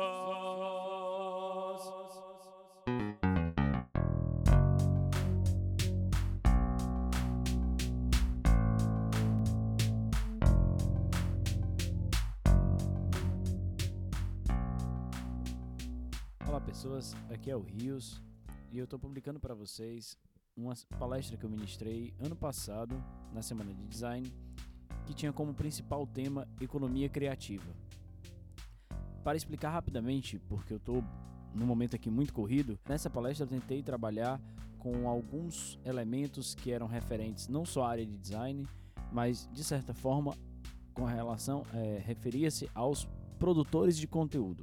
Olá pessoas, aqui é o Rios e eu estou publicando para vocês uma palestra que eu ministrei ano passado na semana de design que tinha como principal tema economia criativa. Para explicar rapidamente, porque eu estou num momento aqui muito corrido, nessa palestra eu tentei trabalhar com alguns elementos que eram referentes não só à área de design, mas de certa forma com relação, é, referia-se aos produtores de conteúdo.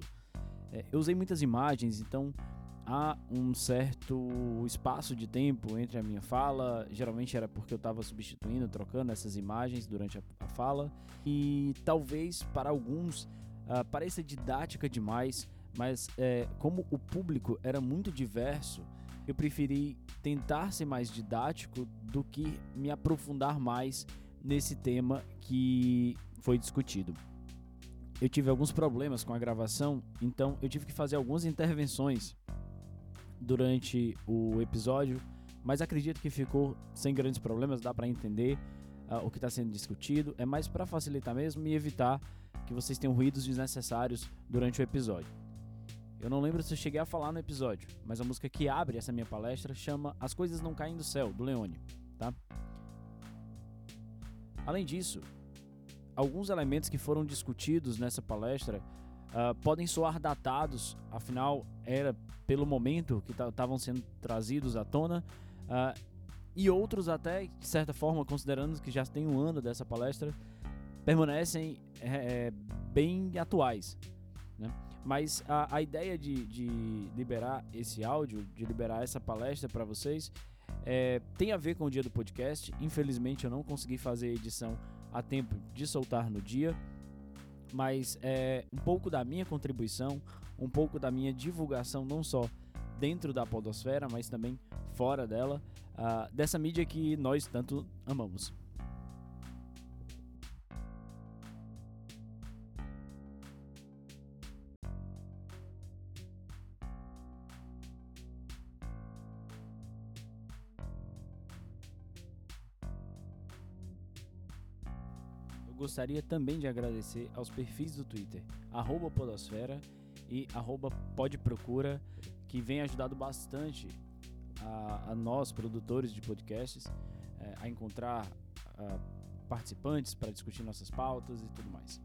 É, eu usei muitas imagens, então há um certo espaço de tempo entre a minha fala. Geralmente era porque eu estava substituindo, trocando essas imagens durante a, a fala. E talvez para alguns uh, pareça didática demais, mas é, como o público era muito diverso, eu preferi tentar ser mais didático do que me aprofundar mais nesse tema que foi discutido eu tive alguns problemas com a gravação, então eu tive que fazer algumas intervenções durante o episódio, mas acredito que ficou sem grandes problemas, dá para entender uh, o que está sendo discutido. É mais para facilitar mesmo e evitar que vocês tenham ruídos desnecessários durante o episódio. Eu não lembro se eu cheguei a falar no episódio, mas a música que abre essa minha palestra chama As Coisas Não Caem do Céu, do Leone, tá? Além disso, alguns elementos que foram discutidos nessa palestra uh, podem soar datados, afinal, era pelo momento que estavam sendo trazidos à tona, uh, e outros, até de certa forma, considerando que já tem um ano dessa palestra, permanecem é, bem atuais. Né? Mas a, a ideia de, de, liberar esse áudio, de liberar essa palestra para vocês, é, tem a ver com o dia do podcast. Infelizmente, eu não consegui fazer a edição a tempo de soltar no dia, mas é um pouco da minha contribuição, um pouco da minha divulgação, não só dentro da podosfera, mas também fora dela, uh, dessa mídia que nós tanto amamos. Gostaria também de agradecer aos perfis do Twitter, Podosfera e Podprocura, que vem ajudado bastante a, a nós, produtores de podcasts, é, a encontrar a, participantes para discutir nossas pautas e tudo mais,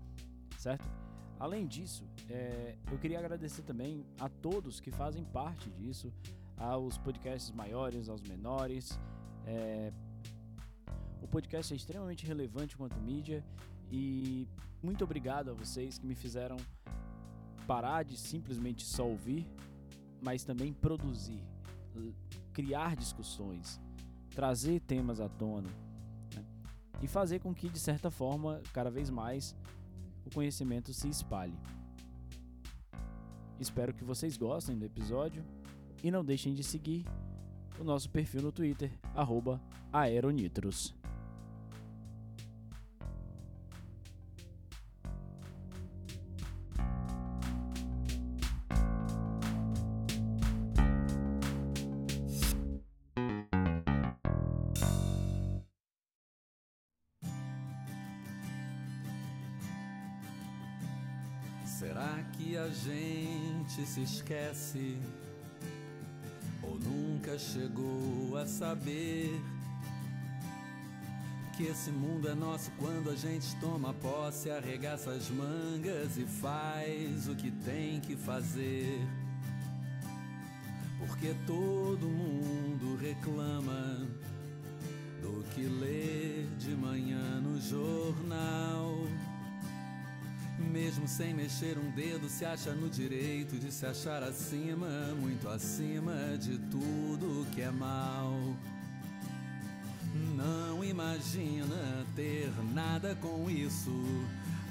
certo? Além disso, é, eu queria agradecer também a todos que fazem parte disso, aos podcasts maiores, aos menores. É, o podcast é extremamente relevante quanto mídia e muito obrigado a vocês que me fizeram parar de simplesmente só ouvir, mas também produzir, criar discussões, trazer temas à tona né? e fazer com que, de certa forma, cada vez mais o conhecimento se espalhe. Espero que vocês gostem do episódio e não deixem de seguir o nosso perfil no Twitter, Aeronitros. Gente se esquece ou nunca chegou a saber que esse mundo é nosso quando a gente toma posse, arregaça as mangas e faz o que tem que fazer. Porque todo mundo reclama do que lê de manhã no jornal. Mesmo sem mexer um dedo, se acha no direito de se achar acima, muito acima de tudo que é mal. Não imagina ter nada com isso.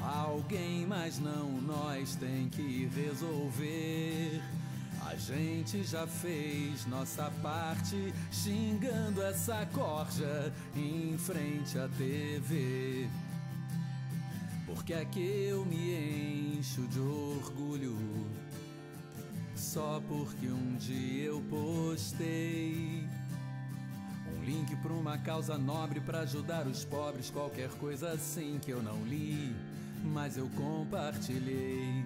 Alguém, mas não nós, tem que resolver. A gente já fez nossa parte, xingando essa corja em frente à TV. Porque é que eu me encho de orgulho só porque um dia eu postei um link para uma causa nobre para ajudar os pobres, qualquer coisa assim que eu não li, mas eu compartilhei.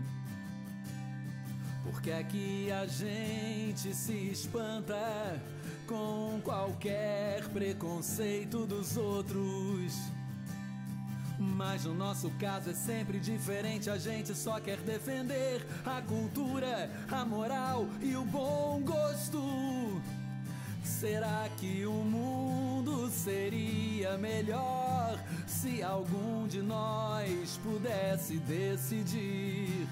Por que é que a gente se espanta com qualquer preconceito dos outros? Mas no nosso caso é sempre diferente. A gente só quer defender a cultura, a moral e o bom gosto. Será que o mundo seria melhor se algum de nós pudesse decidir?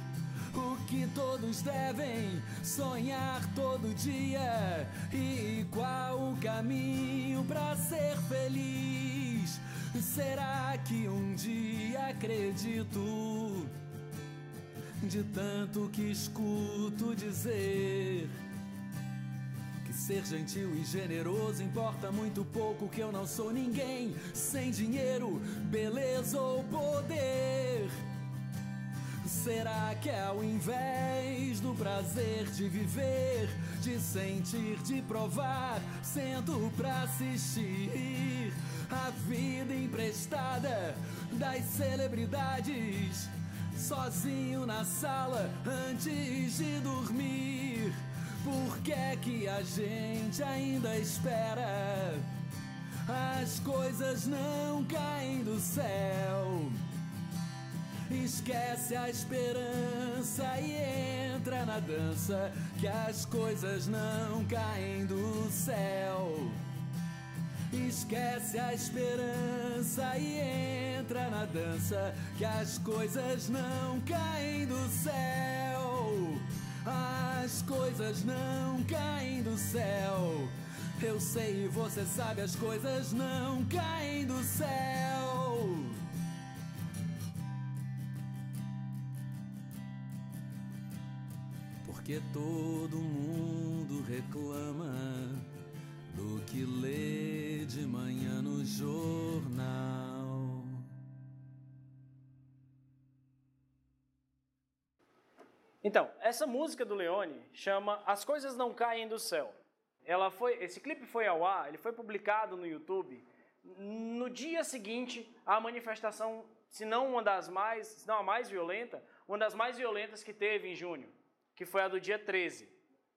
O que todos devem sonhar todo dia e qual o caminho para ser feliz? Será que um dia acredito de tanto que escuto dizer? Que ser gentil e generoso importa muito pouco, que eu não sou ninguém sem dinheiro, beleza ou poder. Será que é ao invés do prazer de viver, de sentir, de provar, sento pra assistir a vida emprestada das celebridades, sozinho na sala antes de dormir? Por que é que a gente ainda espera? As coisas não caem do céu. Esquece a esperança e entra na dança, que as coisas não caem do céu. Esquece a esperança e entra na dança, que as coisas não caem do céu. As coisas não caem do céu. Eu sei você sabe, as coisas não caem do céu. Todo mundo reclama do que lê de manhã no jornal. Então, essa música do Leone chama As Coisas Não Caem do Céu. Ela foi, esse clipe foi ao ar, ele foi publicado no YouTube no dia seguinte à manifestação, se não uma das mais, se não a mais violenta, uma das mais violentas que teve em junho, que foi a do dia 13,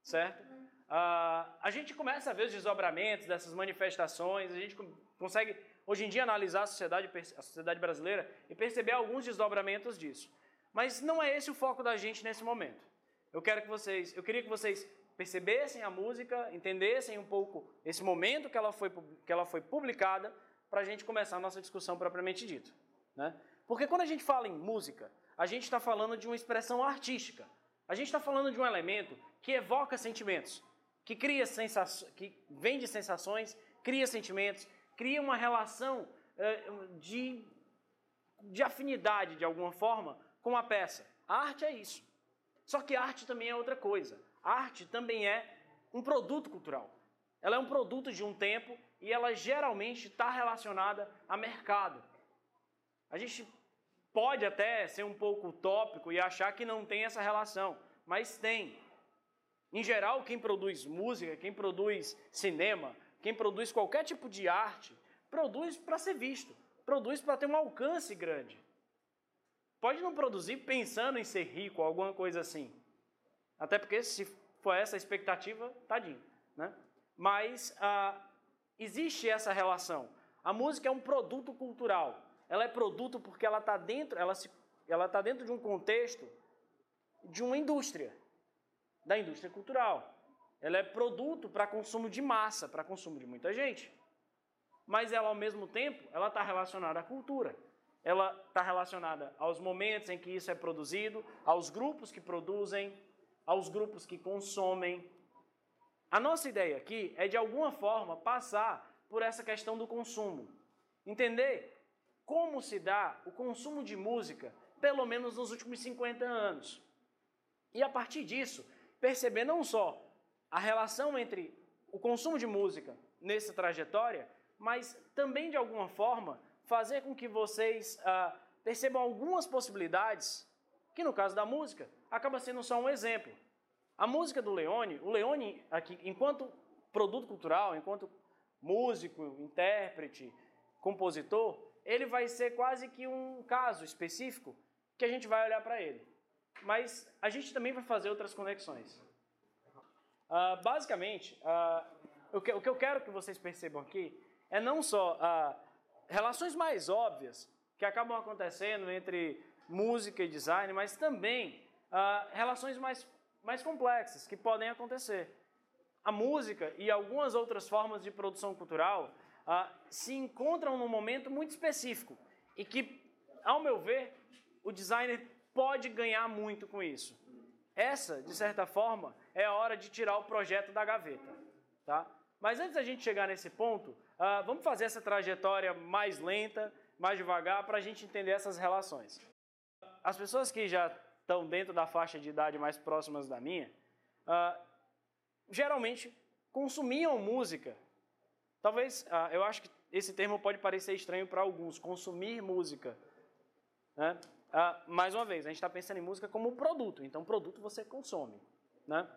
certo? Uh, a gente começa a ver os desdobramentos dessas manifestações, a gente consegue hoje em dia analisar a sociedade, a sociedade brasileira e perceber alguns desdobramentos disso. Mas não é esse o foco da gente nesse momento. Eu quero que vocês, eu queria que vocês percebessem a música, entendessem um pouco esse momento que ela foi, que ela foi publicada, para a gente começar a nossa discussão propriamente dita. Né? Porque quando a gente fala em música, a gente está falando de uma expressão artística. A gente está falando de um elemento que evoca sentimentos, que cria sensações, que vem de sensações, cria sentimentos, cria uma relação eh, de, de afinidade de alguma forma com a peça. A arte é isso. Só que arte também é outra coisa. A arte também é um produto cultural. Ela é um produto de um tempo e ela geralmente está relacionada a mercado. A gente pode até ser um pouco utópico e achar que não tem essa relação, mas tem. Em geral, quem produz música, quem produz cinema, quem produz qualquer tipo de arte, produz para ser visto, produz para ter um alcance grande. Pode não produzir pensando em ser rico, alguma coisa assim. Até porque se for essa a expectativa, tadinho, né? Mas ah, existe essa relação. A música é um produto cultural. Ela é produto porque ela está dentro, ela se, ela está dentro de um contexto de uma indústria da indústria cultural. Ela é produto para consumo de massa, para consumo de muita gente. Mas ela, ao mesmo tempo, ela está relacionada à cultura. Ela está relacionada aos momentos em que isso é produzido, aos grupos que produzem, aos grupos que consomem. A nossa ideia aqui é, de alguma forma, passar por essa questão do consumo. Entender como se dá o consumo de música, pelo menos nos últimos 50 anos. E a partir disso, perceber não só a relação entre o consumo de música nessa trajetória, mas também de alguma forma fazer com que vocês ah, percebam algumas possibilidades, que no caso da música acaba sendo só um exemplo. A música do Leone, o Leone aqui, enquanto produto cultural, enquanto músico, intérprete, compositor, ele vai ser quase que um caso específico que a gente vai olhar para ele. mas a gente também vai fazer outras conexões. Uh, basicamente, uh, o, que, o, que, eu quero que vocês percebam aqui é não só uh, relações mais óbvias que acabam acontecendo entre música e design, mas também relações mais, mais complexas que podem acontecer. A música e algumas outras formas de produção cultural se encontram num momento muito específico e que, ao meu ver, o designer pode ganhar muito com isso. Essa, de certa forma, é a hora de tirar o projeto da gaveta. Tá? Mas antes da gente chegar nesse ponto, uh, vamos fazer essa trajetória mais lenta, mais devagar, para a gente entender essas relações. As pessoas que já estão dentro da faixa de idade mais próximas da minha, uh, geralmente consumiam música. Talvez, uh, eu acho que esse termo pode parecer estranho para alguns, consumir música. Né? Ah, mais uma vez, a gente está pensando em música como produto, então produto você consome. Né?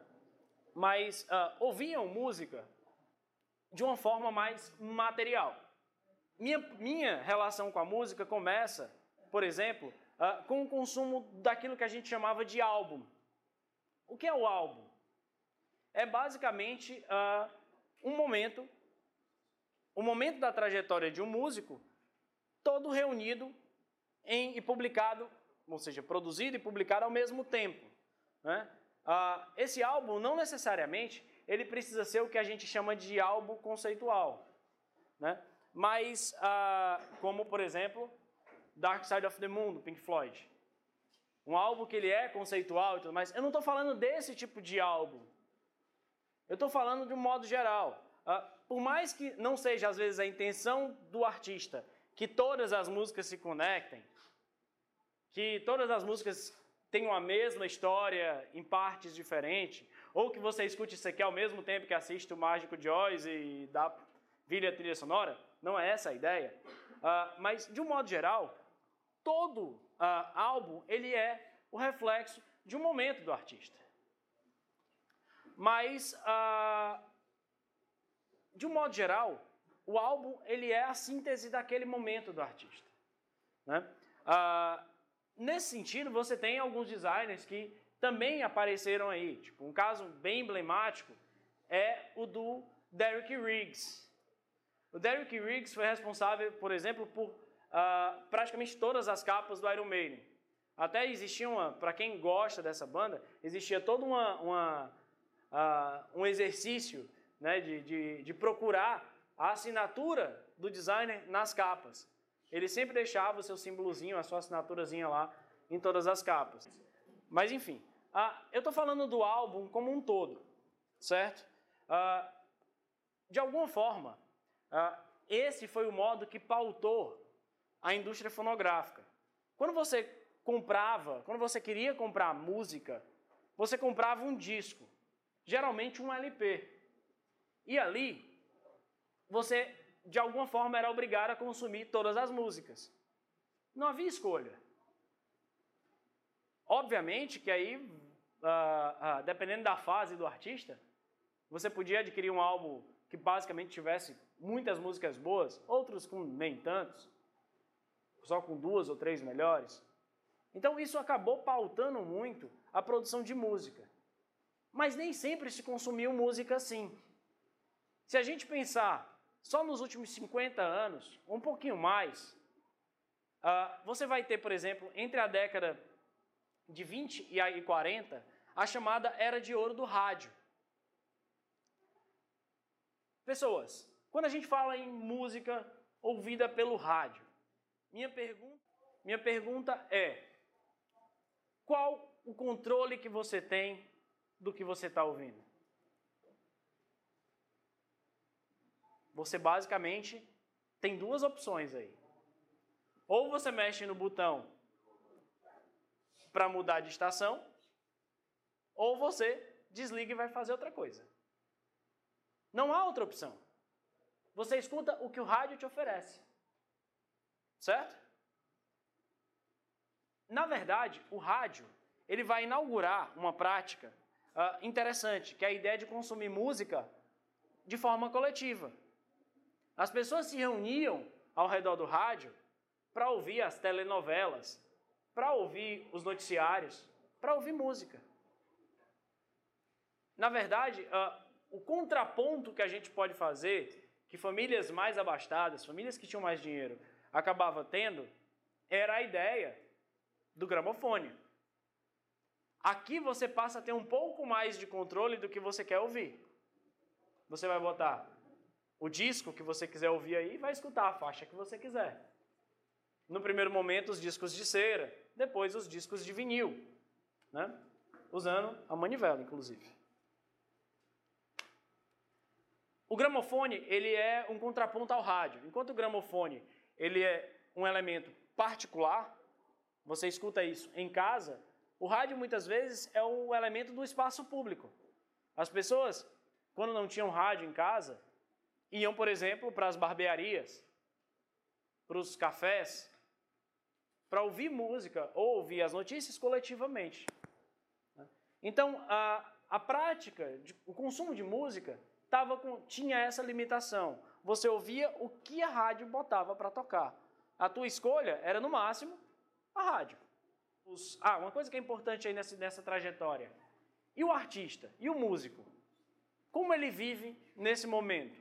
Mas ah, ouviam música de uma forma mais material. Minha, minha relação com a música começa, por exemplo, ah, com o consumo daquilo que a gente chamava de álbum. O que é o álbum? É basicamente um momento, o momento da trajetória de um músico, todo reunido em, e publicado, ou seja, produzido e publicado ao mesmo tempo. Né? Ah, esse álbum não necessariamente ele precisa ser o que a gente chama de álbum conceitual, né? Mas ah, como por exemplo Dark Side of the Moon do Pink Floyd, um álbum que ele é conceitual e tudo mais. Eu não estou falando desse tipo de álbum. Eu estou falando de um modo geral. Ah, por mais que não seja às vezes a intenção do artista que todas as músicas se conectem, que todas as músicas tenham a mesma história em partes diferentes, ou que você escute isso aqui ao mesmo tempo que assiste o Mágico de Oz e dá vira trilha sonora, não é essa a ideia. Uh, mas, de um modo geral, todo uh, álbum ele é o reflexo de um momento do artista. Mas, uh, de um modo geral, o álbum ele é a síntese daquele momento do artista. Né? Ah, nesse sentido, você tem alguns designers que também apareceram aí. Tipo, um caso bem emblemático é o do Derek Riggs. O Derek Riggs foi responsável, por exemplo, por ah, praticamente todas as capas do Iron Maiden. Até existia uma, para quem gosta dessa banda, existia todo uma, uma uh, um exercício né, de, de, de procurar a assinatura do designer nas capas. Ele sempre deixava o seu símbolozinho, a sua assinaturazinha lá em todas as capas. Mas enfim, eu estou falando do álbum como um todo, certo? De alguma forma, esse foi o modo que pautou a indústria fonográfica. Quando você comprava, quando você queria comprar música, você comprava um disco, geralmente um LP. E ali você, de alguma forma, era obrigado a consumir todas as músicas. Não havia escolha. Obviamente que aí, uh, uh, dependendo da fase do artista, você podia adquirir um álbum que basicamente tivesse muitas músicas boas, outros com nem tantos, só com duas ou três melhores. Então isso acabou pautando muito a produção de música. Mas nem sempre se consumiu música assim. Se a gente pensar só nos últimos 50 anos, um pouquinho mais, uh, você vai ter, por exemplo, entre a década de 20 e 40, a chamada Era de Ouro do Rádio. Pessoas, quando a gente fala em música ouvida pelo rádio, minha pergunta, minha pergunta é: qual o controle que você tem do que você está ouvindo? Você basicamente tem duas opções aí. Ou você mexe no botão para mudar de estação, ou você desliga e vai fazer outra coisa. Não há outra opção. Você escuta o que o rádio te oferece. Certo? Na verdade, o rádio ele vai inaugurar uma prática uh, interessante, que é a ideia de consumir música de forma coletiva. As pessoas se reuniam ao redor do rádio para ouvir as telenovelas, para ouvir os noticiários, para ouvir música. Na verdade, uh, o contraponto que a gente pode fazer, que famílias mais abastadas, famílias que tinham mais dinheiro, acabava tendo, era a ideia do gramofone. Aqui você passa a ter um pouco mais de controle do que você quer ouvir. Você vai botar o disco que você quiser ouvir aí vai escutar a faixa que você quiser. No primeiro momento, os discos de cera, depois os discos de vinil, né? usando a manivela, inclusive. O gramofone ele é um contraponto ao rádio. Enquanto o gramofone ele é um elemento particular, você escuta isso em casa, o rádio muitas vezes é o elemento do espaço público. As pessoas, quando não tinham rádio em casa, iam, por exemplo, para as barbearias, para os cafés, para ouvir música ou ouvir as notícias coletivamente. Então, a, a prática, de, o consumo de música tava com, tinha essa limitação. Você ouvia o que a rádio botava para tocar. A tua escolha era, no máximo, a rádio. Os, ah, uma coisa que é importante aí nessa, nessa trajetória. E o artista? E o músico? Como ele vive nesse momento?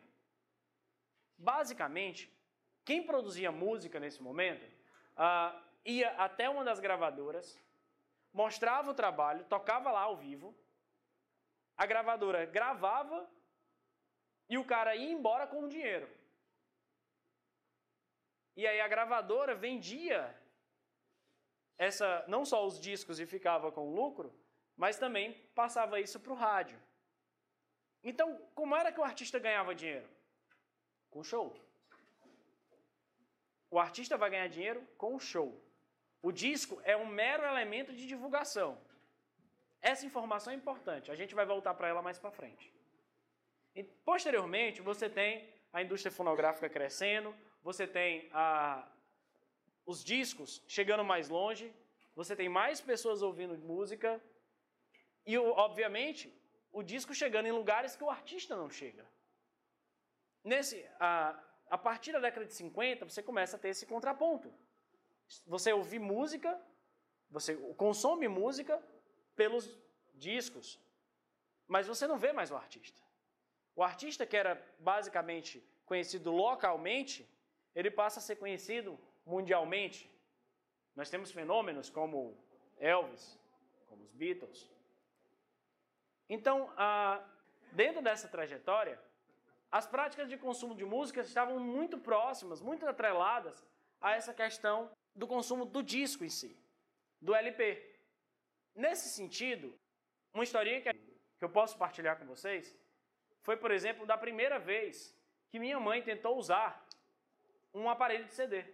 Basicamente, quem produzia música nesse momento ah, ia até uma das gravadoras, mostrava o trabalho, tocava lá ao vivo, a gravadora gravava e o cara ia embora com o dinheiro. E aí a gravadora vendia essa não só os discos e ficava com lucro, mas também passava isso para o rádio. Então, como era que o artista ganhava dinheiro? Com show. O artista vai ganhar dinheiro com o show. O disco é um mero elemento de divulgação. Essa informação é importante, a gente vai voltar para ela mais para frente. E, posteriormente, você tem a indústria fonográfica crescendo, você tem a, os discos chegando mais longe, você tem mais pessoas ouvindo música e, obviamente, o disco chegando em lugares que o artista não chega. Nesse, a, a partir da década de 50, você começa a ter esse contraponto. Você ouve música, você consome música pelos discos, mas você não vê mais o artista. O artista que era basicamente conhecido localmente, ele passa a ser conhecido mundialmente. Nós temos fenômenos como Elvis, como os Beatles. Então, dentro dessa trajetória, as práticas de consumo de música estavam muito próximas, muito atreladas a essa questão do consumo do disco em si, do LP. Nesse sentido, uma historinha que eu posso partilhar com vocês foi, por exemplo, da primeira vez que minha mãe tentou usar um aparelho de CD.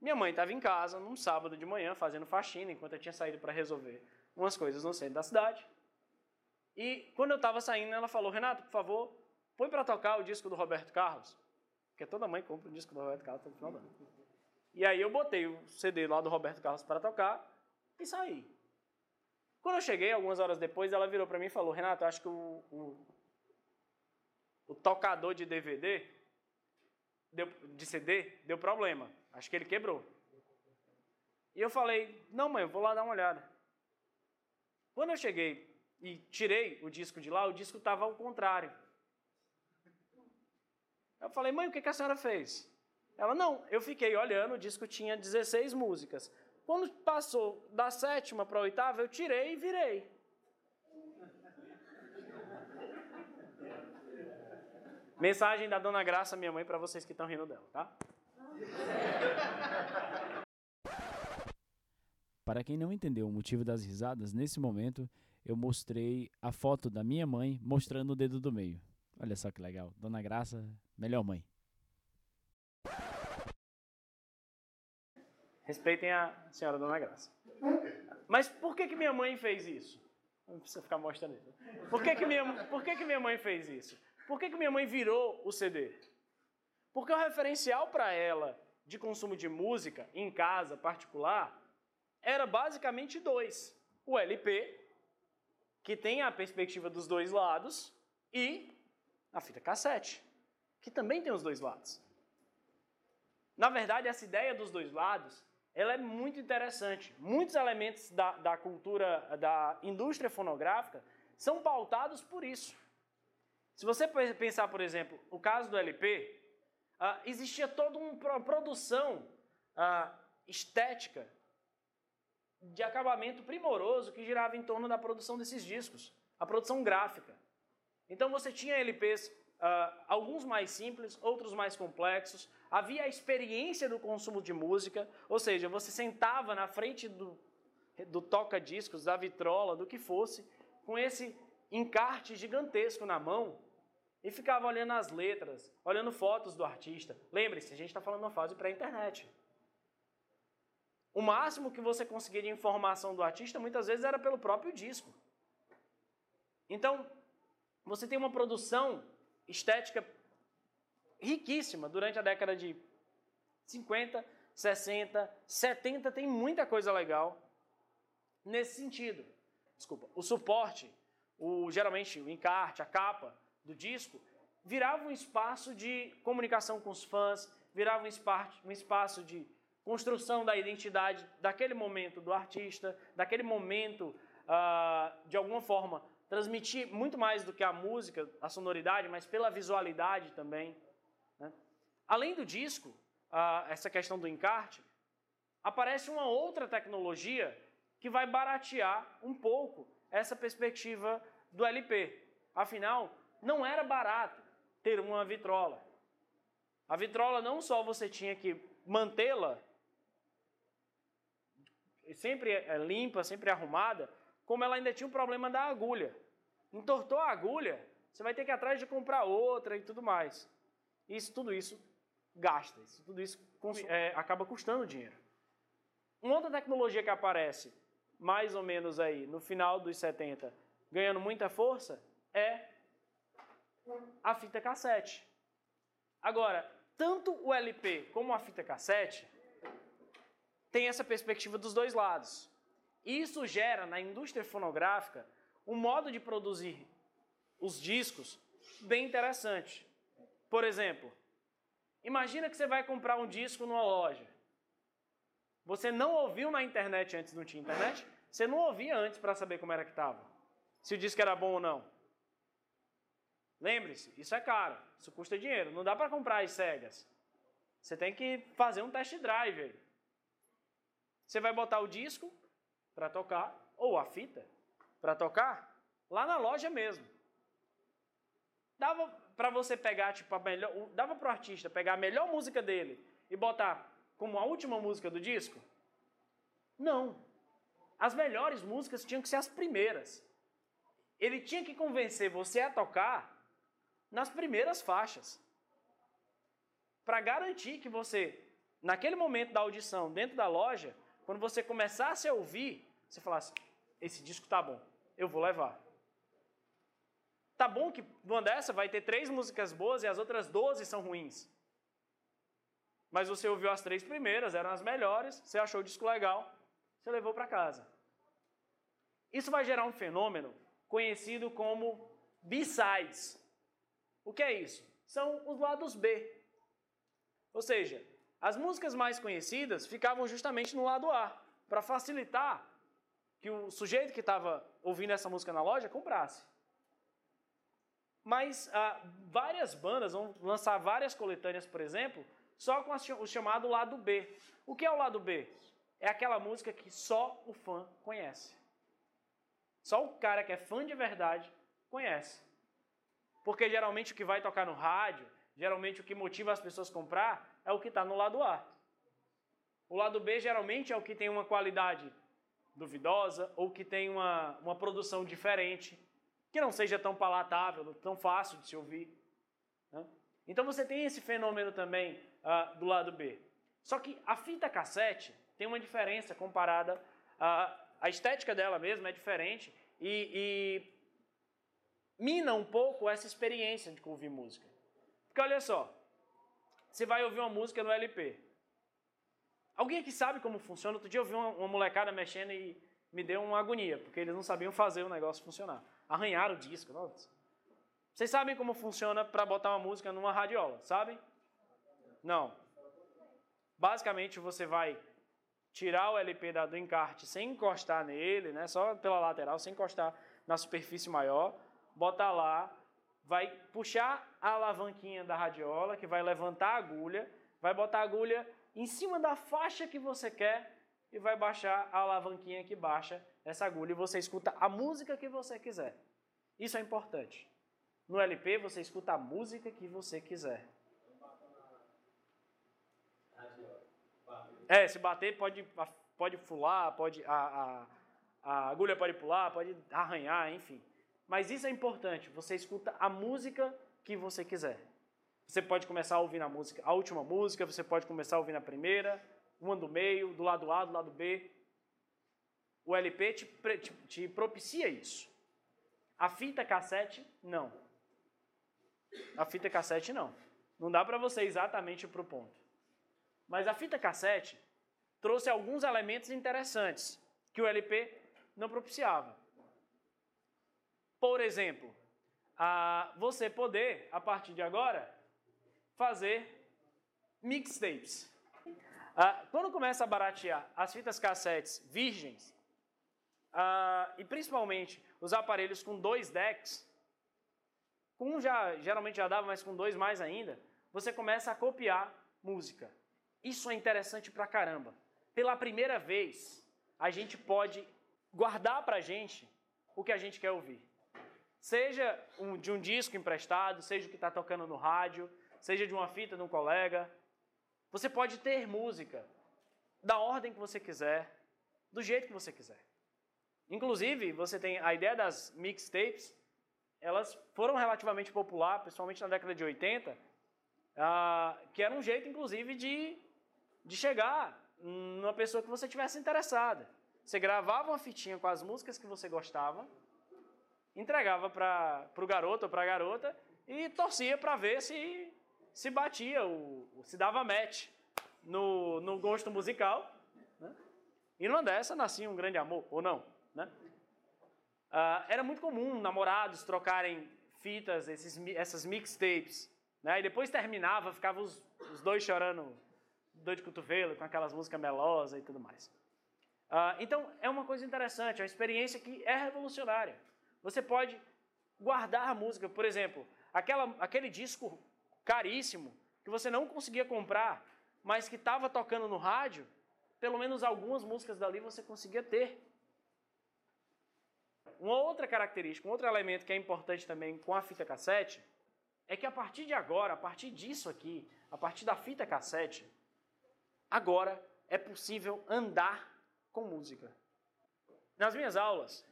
Minha mãe estava em casa num sábado de manhã fazendo faxina enquanto eu tinha saído para resolver umas coisas no centro da cidade. E quando eu estava saindo, ela falou: Renato, por favor, põe para tocar o disco do Roberto Carlos. Porque toda mãe compra o disco do Roberto Carlos no final do ano. E aí eu botei o CD lá do Roberto Carlos para tocar e saí. Quando eu cheguei, algumas horas depois, ela virou para mim e falou: Renato, acho que o, o, o tocador de DVD, deu, de CD, deu problema. Acho que ele quebrou. E eu falei: Não, mãe, eu vou lá dar uma olhada. Quando eu cheguei e tirei o disco de lá, o disco estava ao contrário. Eu falei: Mãe, o que, que a senhora fez? Ela: Não, eu fiquei olhando, o disco tinha 16 músicas. Quando passou da sétima para a oitava, eu tirei e virei. Mensagem da Dona Graça, minha mãe, para vocês que estão rindo dela, tá? Para quem não entendeu o motivo das risadas, nesse momento eu mostrei a foto da minha mãe mostrando o dedo do meio. Olha só que legal. Dona Graça, melhor mãe. Respeitem a senhora Dona Graça. Mas por que, que minha mãe fez isso? Não precisa ficar mostrando isso. Por que, que, minha, por que, que minha mãe fez isso? Por que, que minha mãe virou o CD? Porque o referencial para ela de consumo de música em casa particular era basicamente dois: o LP, que tem a perspectiva dos dois lados, e a fita cassete, que também tem os dois lados. Na verdade, essa ideia dos dois lados ela é muito interessante. Muitos elementos da, da cultura, da indústria fonográfica, são pautados por isso. Se você pensar, por exemplo, o caso do LP, ah, existia toda uma produção ah, estética de acabamento primoroso que girava em torno da produção desses discos, a produção gráfica. Então você tinha LPs, ah, alguns mais simples, outros mais complexos, havia a experiência do consumo de música, ou seja, você sentava na frente do, do toca-discos, da vitrola, do que fosse, com esse encarte gigantesco na mão e ficava olhando as letras, olhando fotos do artista. Lembre-se, a gente está falando uma fase pré-internet. O máximo que você conseguia de informação do artista muitas vezes era pelo próprio disco. Então, você tem uma produção estética riquíssima durante a década de 50, 60, 70, tem muita coisa legal nesse sentido. Desculpa, o suporte, o geralmente o encarte, a capa do disco, virava um espaço de comunicação com os fãs, virava um um espaço de construção da identidade daquele momento do artista, daquele momento, uh, de alguma forma, transmitir muito mais do que a música, a sonoridade, mas pela visualidade também. Né? Além do disco, uh, essa questão do encarte, aparece uma outra tecnologia que vai baratear um pouco essa perspectiva do LP. Afinal, não era barato ter uma vitrola. A vitrola não só você tinha que mantê-la sempre é, limpa, sempre arrumada, como ela ainda tinha o problema da agulha. Entortou a agulha, você vai ter que ir atrás de comprar outra e tudo mais. Isso, tudo isso gasta, isso, tudo isso é, acaba custando dinheiro. Uma outra tecnologia que aparece mais ou menos aí no final dos 70, ganhando muita força, é a fita cassete. Agora, tanto o LP como a fita cassete tem essa perspectiva dos dois lados. Isso gera na indústria fonográfica um modo de produzir os discos bem interessante. Por exemplo, imagina que você vai comprar um disco numa loja. Você não ouviu na internet antes, não tinha internet? Você não ouvia antes para saber como era que estava. Se o disco era bom ou não. Lembre-se, isso é caro, isso custa dinheiro, não dá para comprar as cegas. Você tem que fazer um test drive aí. Você vai botar o disco para tocar, ou a fita para tocar, lá na loja mesmo. Dava para você pegar, tipo, a melhor. Dava para o artista pegar a melhor música dele e botar como a última música do disco? Não. As melhores músicas tinham que ser as primeiras. Ele tinha que convencer você a tocar nas primeiras faixas. Para garantir que você, naquele momento da audição, dentro da loja, quando você começasse a ouvir, você falasse: esse disco tá bom, eu vou levar. Tá bom que uma dessa vai ter três músicas boas e as outras doze são ruins. Mas você ouviu as três primeiras, eram as melhores, você achou o disco legal, você levou para casa. Isso vai gerar um fenômeno conhecido como B-sides. O que é isso? São os lados B. Ou seja, as músicas mais conhecidas ficavam justamente no lado A, para facilitar que o sujeito que estava ouvindo essa música na loja comprasse. Mas ah, várias bandas vão lançar várias coletâneas, por exemplo, só com o chamado lado B. O que é o lado B? É aquela música que só o fã conhece. Só o cara que é fã de verdade conhece. Porque geralmente o que vai tocar no rádio, geralmente o que motiva as pessoas a comprar é o que está no lado A. O lado B geralmente é o que tem uma qualidade duvidosa ou que tem uma, uma produção diferente, que não seja tão palatável, tão fácil de se ouvir. Né? Então você tem esse fenômeno também uh, do lado B. Só que a fita cassete tem uma diferença comparada a, a estética dela mesma é diferente e, e mina um pouco essa experiência de ouvir música. Porque olha só, você vai ouvir uma música no LP. Alguém aqui sabe como funciona? Outro dia eu vi uma, uma molecada mexendo e me deu uma agonia, porque eles não sabiam fazer o negócio funcionar. Arranharam o disco. Nossa. Vocês sabem como funciona para botar uma música numa radiola, sabem? Não. Basicamente você vai tirar o LP do encarte sem encostar nele, né? Só pela lateral, sem encostar na superfície maior, botar lá, vai puxar a alavanquinha da radiola, que vai levantar a agulha, vai botar a agulha em cima da faixa que você quer e vai baixar a alavanquinha que baixa essa agulha e você escuta a música que você quiser. Isso é importante. No LP você escuta a música que você quiser. É, se bater pode, pode fular, pode, a, a, a agulha pode pular, pode arranhar, enfim. Mas isso é importante, você escuta a música que você quiser. Você pode começar a ouvir a música, a última música, você pode começar a ouvir a primeira, uma do meio, do lado A, do lado B. O LP te, te, te propicia isso. A fita cassete, não. A fita cassete, não. Não dá para você exatamente para o ponto. Mas a fita cassete trouxe alguns elementos interessantes que o LP não propiciava. Por exemplo, a você poder, a partir de agora, fazer mixtapes. Quando começa a baratear as fitas cassetes virgens, e principalmente os aparelhos com dois decks, com um já, geralmente já dava, mas com dois mais ainda, você começa a copiar música. Isso é interessante pra caramba. Pela primeira vez, a gente pode guardar pra gente o que a gente quer ouvir. Seja um, de um disco emprestado, seja o que está tocando no rádio, seja de uma fita de um colega, você pode ter música da ordem que você quiser, do jeito que você quiser. Inclusive, você tem a ideia das mixtapes, elas foram relativamente popular, principalmente na década de 80, uh, que era um jeito, inclusive, de, de chegar numa pessoa que você tivesse interessada. Você gravava uma fitinha com as músicas que você gostava, entregava para o garoto ou para a garota e torcia para ver se se batia, o, se dava match no, no gosto musical. Né? E numa dessa nascia um grande amor, ou não. Né? Uh, era muito comum namorados trocarem fitas, esses, essas mixtapes. Né? E depois terminava, ficavam os, os dois chorando, dor de cotovelo, com aquelas músicas melosas e tudo mais. Uh, então, é uma coisa interessante, é uma experiência que é revolucionária. Você pode guardar a música, por exemplo, aquela, aquele disco caríssimo, que você não conseguia comprar, mas que estava tocando no rádio, pelo menos algumas músicas dali você conseguia ter. Uma outra característica, um outro elemento que é importante também com a fita cassete, é que a partir de agora, a partir disso aqui, a partir da fita cassete, agora é possível andar com música. Nas minhas aulas,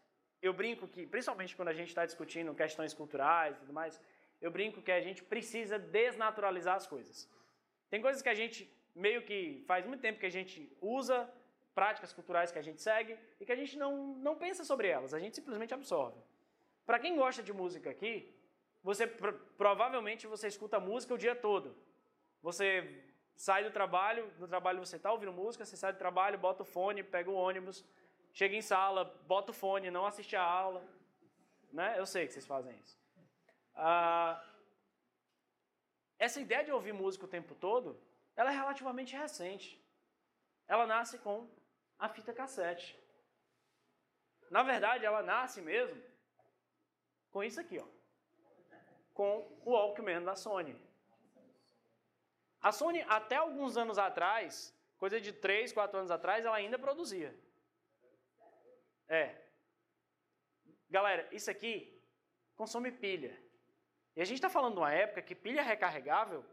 eu brinco que, principalmente quando a gente está discutindo questões culturais e tudo mais, eu brinco que a gente precisa desnaturalizar as coisas. Tem coisas que a gente meio que faz muito tempo que a gente usa, práticas culturais que a gente segue e que a gente não, não pensa sobre elas, a gente simplesmente absorve. Para quem gosta de música aqui, você provavelmente você escuta música o dia todo. Você sai do trabalho, no trabalho você está ouvindo música, você sai do trabalho, bota o fone, pega o ônibus, chega em sala, bota o fone, não assiste a aula. Né? Eu sei que vocês fazem isso. Ah, essa ideia de ouvir música o tempo todo, ela é relativamente recente. Ela nasce com a fita cassete. Na verdade, ela nasce mesmo com isso aqui, ó, com o Walkman da Sony. A Sony, até alguns anos atrás, coisa de 3, 4 anos atrás, ela ainda produzia. É. Galera, isso aqui consome pilha. E a gente está falando de uma época que pilha recarregável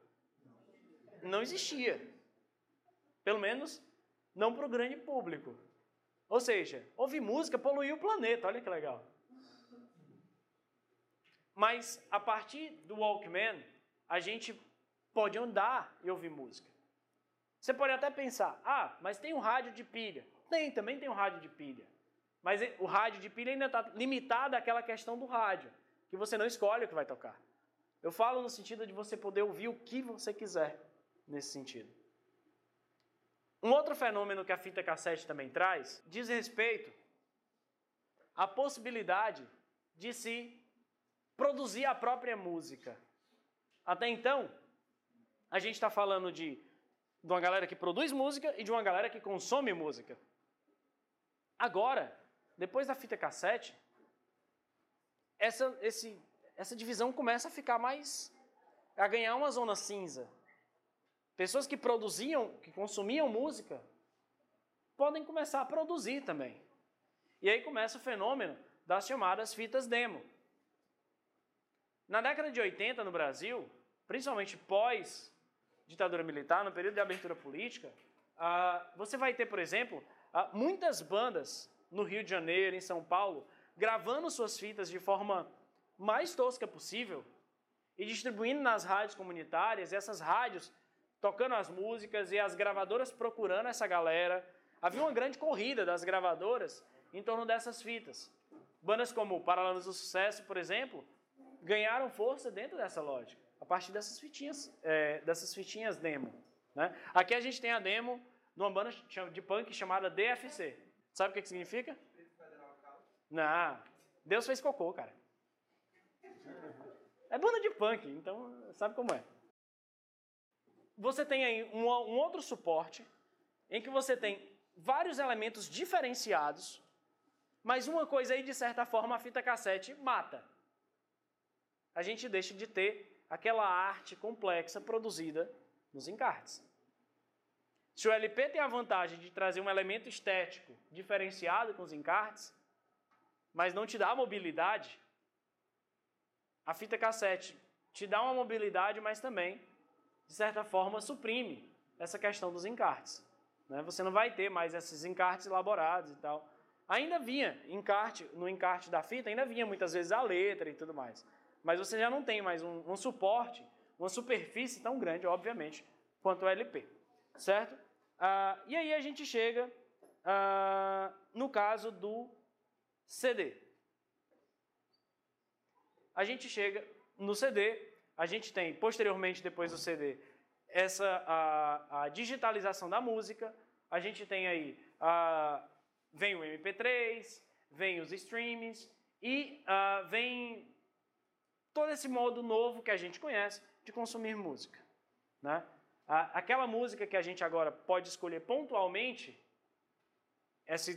não existia. Pelo menos não para o grande público. Ou seja, ouvir música poluía o planeta, olha que legal. Mas a partir do Walkman, a gente pode andar e ouvir música. Você pode até pensar, ah, mas tem um rádio de pilha. Tem, também tem um rádio de pilha. Mas o rádio de pilha ainda está limitado àquela questão do rádio, que você não escolhe o que vai tocar. Eu falo no sentido de você poder ouvir o que você quiser nesse sentido. Um outro fenômeno que a fita cassete também traz diz respeito à possibilidade de se produzir a própria música. Até então, a gente está falando de de uma galera que produz música e de uma galera que consome música. Agora, depois da fita cassete, essa, esse, essa divisão começa a ficar mais. a ganhar uma zona cinza. Pessoas que produziam, que consumiam música, podem começar a produzir também. E aí começa o fenômeno das chamadas fitas demo. Na década de 80 no Brasil, principalmente pós ditadura militar, no período de abertura política, ah, você vai ter, por exemplo, ah, muitas bandas no Rio de Janeiro, em São Paulo, gravando suas fitas de forma mais tosca possível e distribuindo nas rádios comunitárias, essas rádios tocando as músicas e as gravadoras procurando essa galera. Havia uma grande corrida das gravadoras em torno dessas fitas. Bandas como Paralamas do Sucesso, por exemplo, ganharam força dentro dessa lógica, a partir dessas fitinhas, é, dessas fitinhas demo. Né? Aqui a gente tem a demo de uma banda de punk chamada DFC. Sabe o que, que significa? Não, Deus fez cocô, cara. É banda de punk, então sabe como é. Você tem aí um, um outro suporte em que você tem vários elementos diferenciados, mas uma coisa aí, de certa forma, a fita cassete mata. A gente deixa de ter aquela arte complexa produzida nos encartes. Se o LP tem a vantagem de trazer um elemento estético diferenciado com os encartes, mas não te dá mobilidade, a fita cassete te dá uma mobilidade, mas também, de certa forma, suprime essa questão dos encartes. Né? Você não vai ter mais esses encartes elaborados e tal. Ainda vinha encarte, no encarte da fita, ainda vinha muitas vezes a letra e tudo mais. Mas você já não tem mais um, um suporte, uma superfície tão grande, obviamente, quanto o LP. Certo? Ah, e aí a gente chega ah, no caso do CD. A gente chega no CD, a gente tem posteriormente, depois do CD, essa a, a digitalização da música, a gente tem aí, a, vem o MP3, vem os streams e a, vem todo esse modo novo que a gente conhece de consumir música. Né? Aquela música que a gente agora pode escolher pontualmente, essa,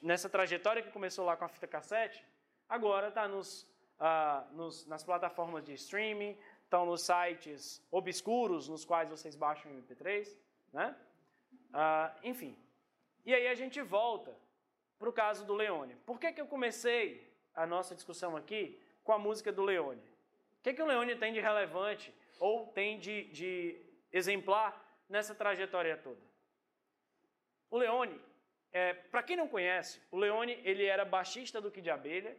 nessa trajetória que começou lá com a fita cassete, agora está nos, uh, nos, nas plataformas de streaming, estão nos sites obscuros nos quais vocês baixam o MP3, né? Uh, enfim. E aí a gente volta para o caso do Leone. Por que, que eu comecei a nossa discussão aqui com a música do Leone? O que, que o Leone tem de relevante ou tem de, de exemplar nessa trajetória toda. O Leone, é, para quem não conhece, o Leone ele era baixista do Kid Abelha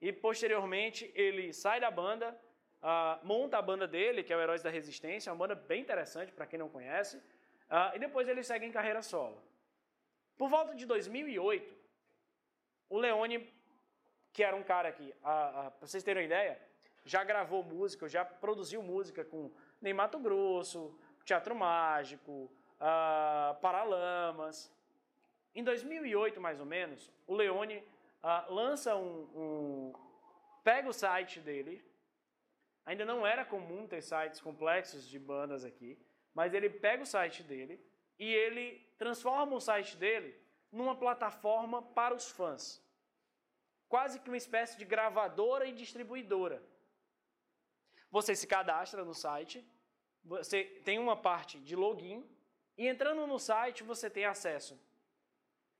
e posteriormente ele sai da banda, uh, monta a banda dele, que é o Heróis da Resistência, uma banda bem interessante para quem não conhece, uh, e depois ele segue em carreira solo. Por volta de 2008, o Leone, que era um cara que, uh, para vocês terem uma ideia, já gravou música, já produziu música com nem Mato Grosso, Teatro Mágico, uh, Paralamas. Em 2008, mais ou menos, o Leone uh, lança um, um, pega o site dele. Ainda não era comum ter sites complexos de bandas aqui, mas ele pega o site dele e ele transforma o site dele numa plataforma para os fãs. Quase que uma espécie de gravadora e distribuidora. Você se cadastra no site, você tem uma parte de login e entrando no site você tem acesso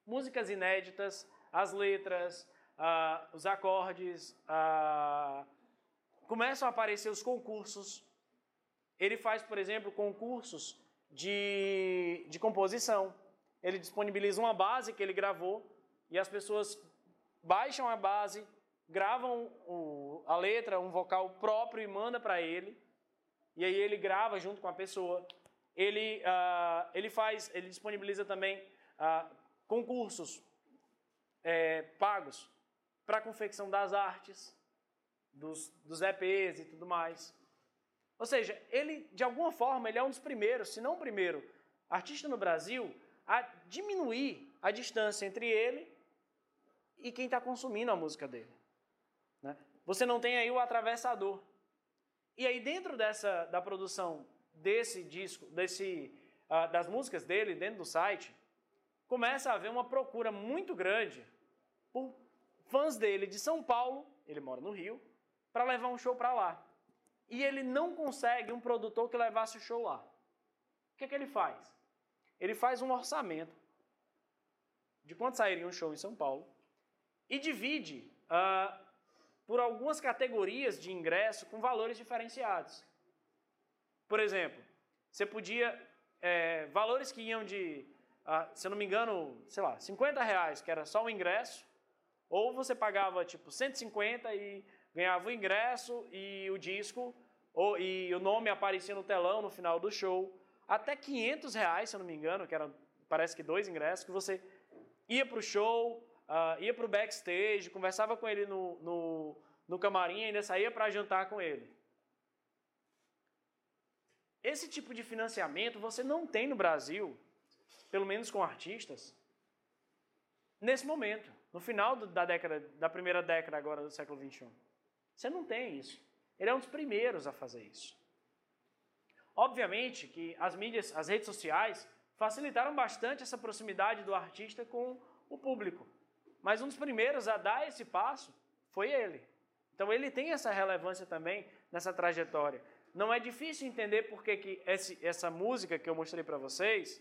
músicas inéditas, as letras, uh, os acordes, uh, começam a aparecer os concursos. Ele faz, por exemplo, concursos de, de composição. Ele disponibiliza uma base que ele gravou e as pessoas baixam a base, gravam o, a letra, um vocal próprio e manda para ele. E aí ele grava junto com a pessoa. Ele, uh, ele faz, ele disponibiliza também uh, concursos é, pagos para confecção das artes, dos, dos EPs e tudo mais. Ou seja, ele, de alguma forma, ele é um dos primeiros, se não o primeiro, artista no Brasil a diminuir a distância entre ele e quem está consumindo a música dele. Né? Você não tem aí o atravessador. E aí, dentro dessa, da produção desse disco, desse, uh, das músicas dele dentro do site, começa a haver uma procura muito grande por fãs dele de São Paulo, ele mora no Rio, para levar um show para lá. E ele não consegue um produtor que levasse o show lá. O que, é que ele faz? Ele faz um orçamento de quanto sairia um show em São Paulo e divide uh, por algumas categorias de ingresso com valores diferenciados. Por exemplo, você podia. É, valores que iam de, uh, se eu não me engano, sei lá, 50 reais, que era só o ingresso, ou você pagava tipo 150 e ganhava o ingresso e o disco, ou, e o nome aparecia no telão no final do show, até 500 reais, se eu não me engano, que era, parece que dois ingressos, que você ia para o show, uh, ia para o backstage, conversava com ele no, no, no camarim e ainda saía para jantar com ele. Esse tipo de financiamento você não tem no Brasil, pelo menos com artistas, nesse momento, no final da década, da primeira década agora do século XXI. Você não tem isso. Ele é um dos primeiros a fazer isso. Obviamente que as mídias, as redes sociais, facilitaram bastante essa proximidade do artista com o público. Mas um dos primeiros a dar esse passo foi ele. Então ele tem essa relevância também nessa trajetória. Não é difícil entender por que, que esse, essa música que eu mostrei para vocês,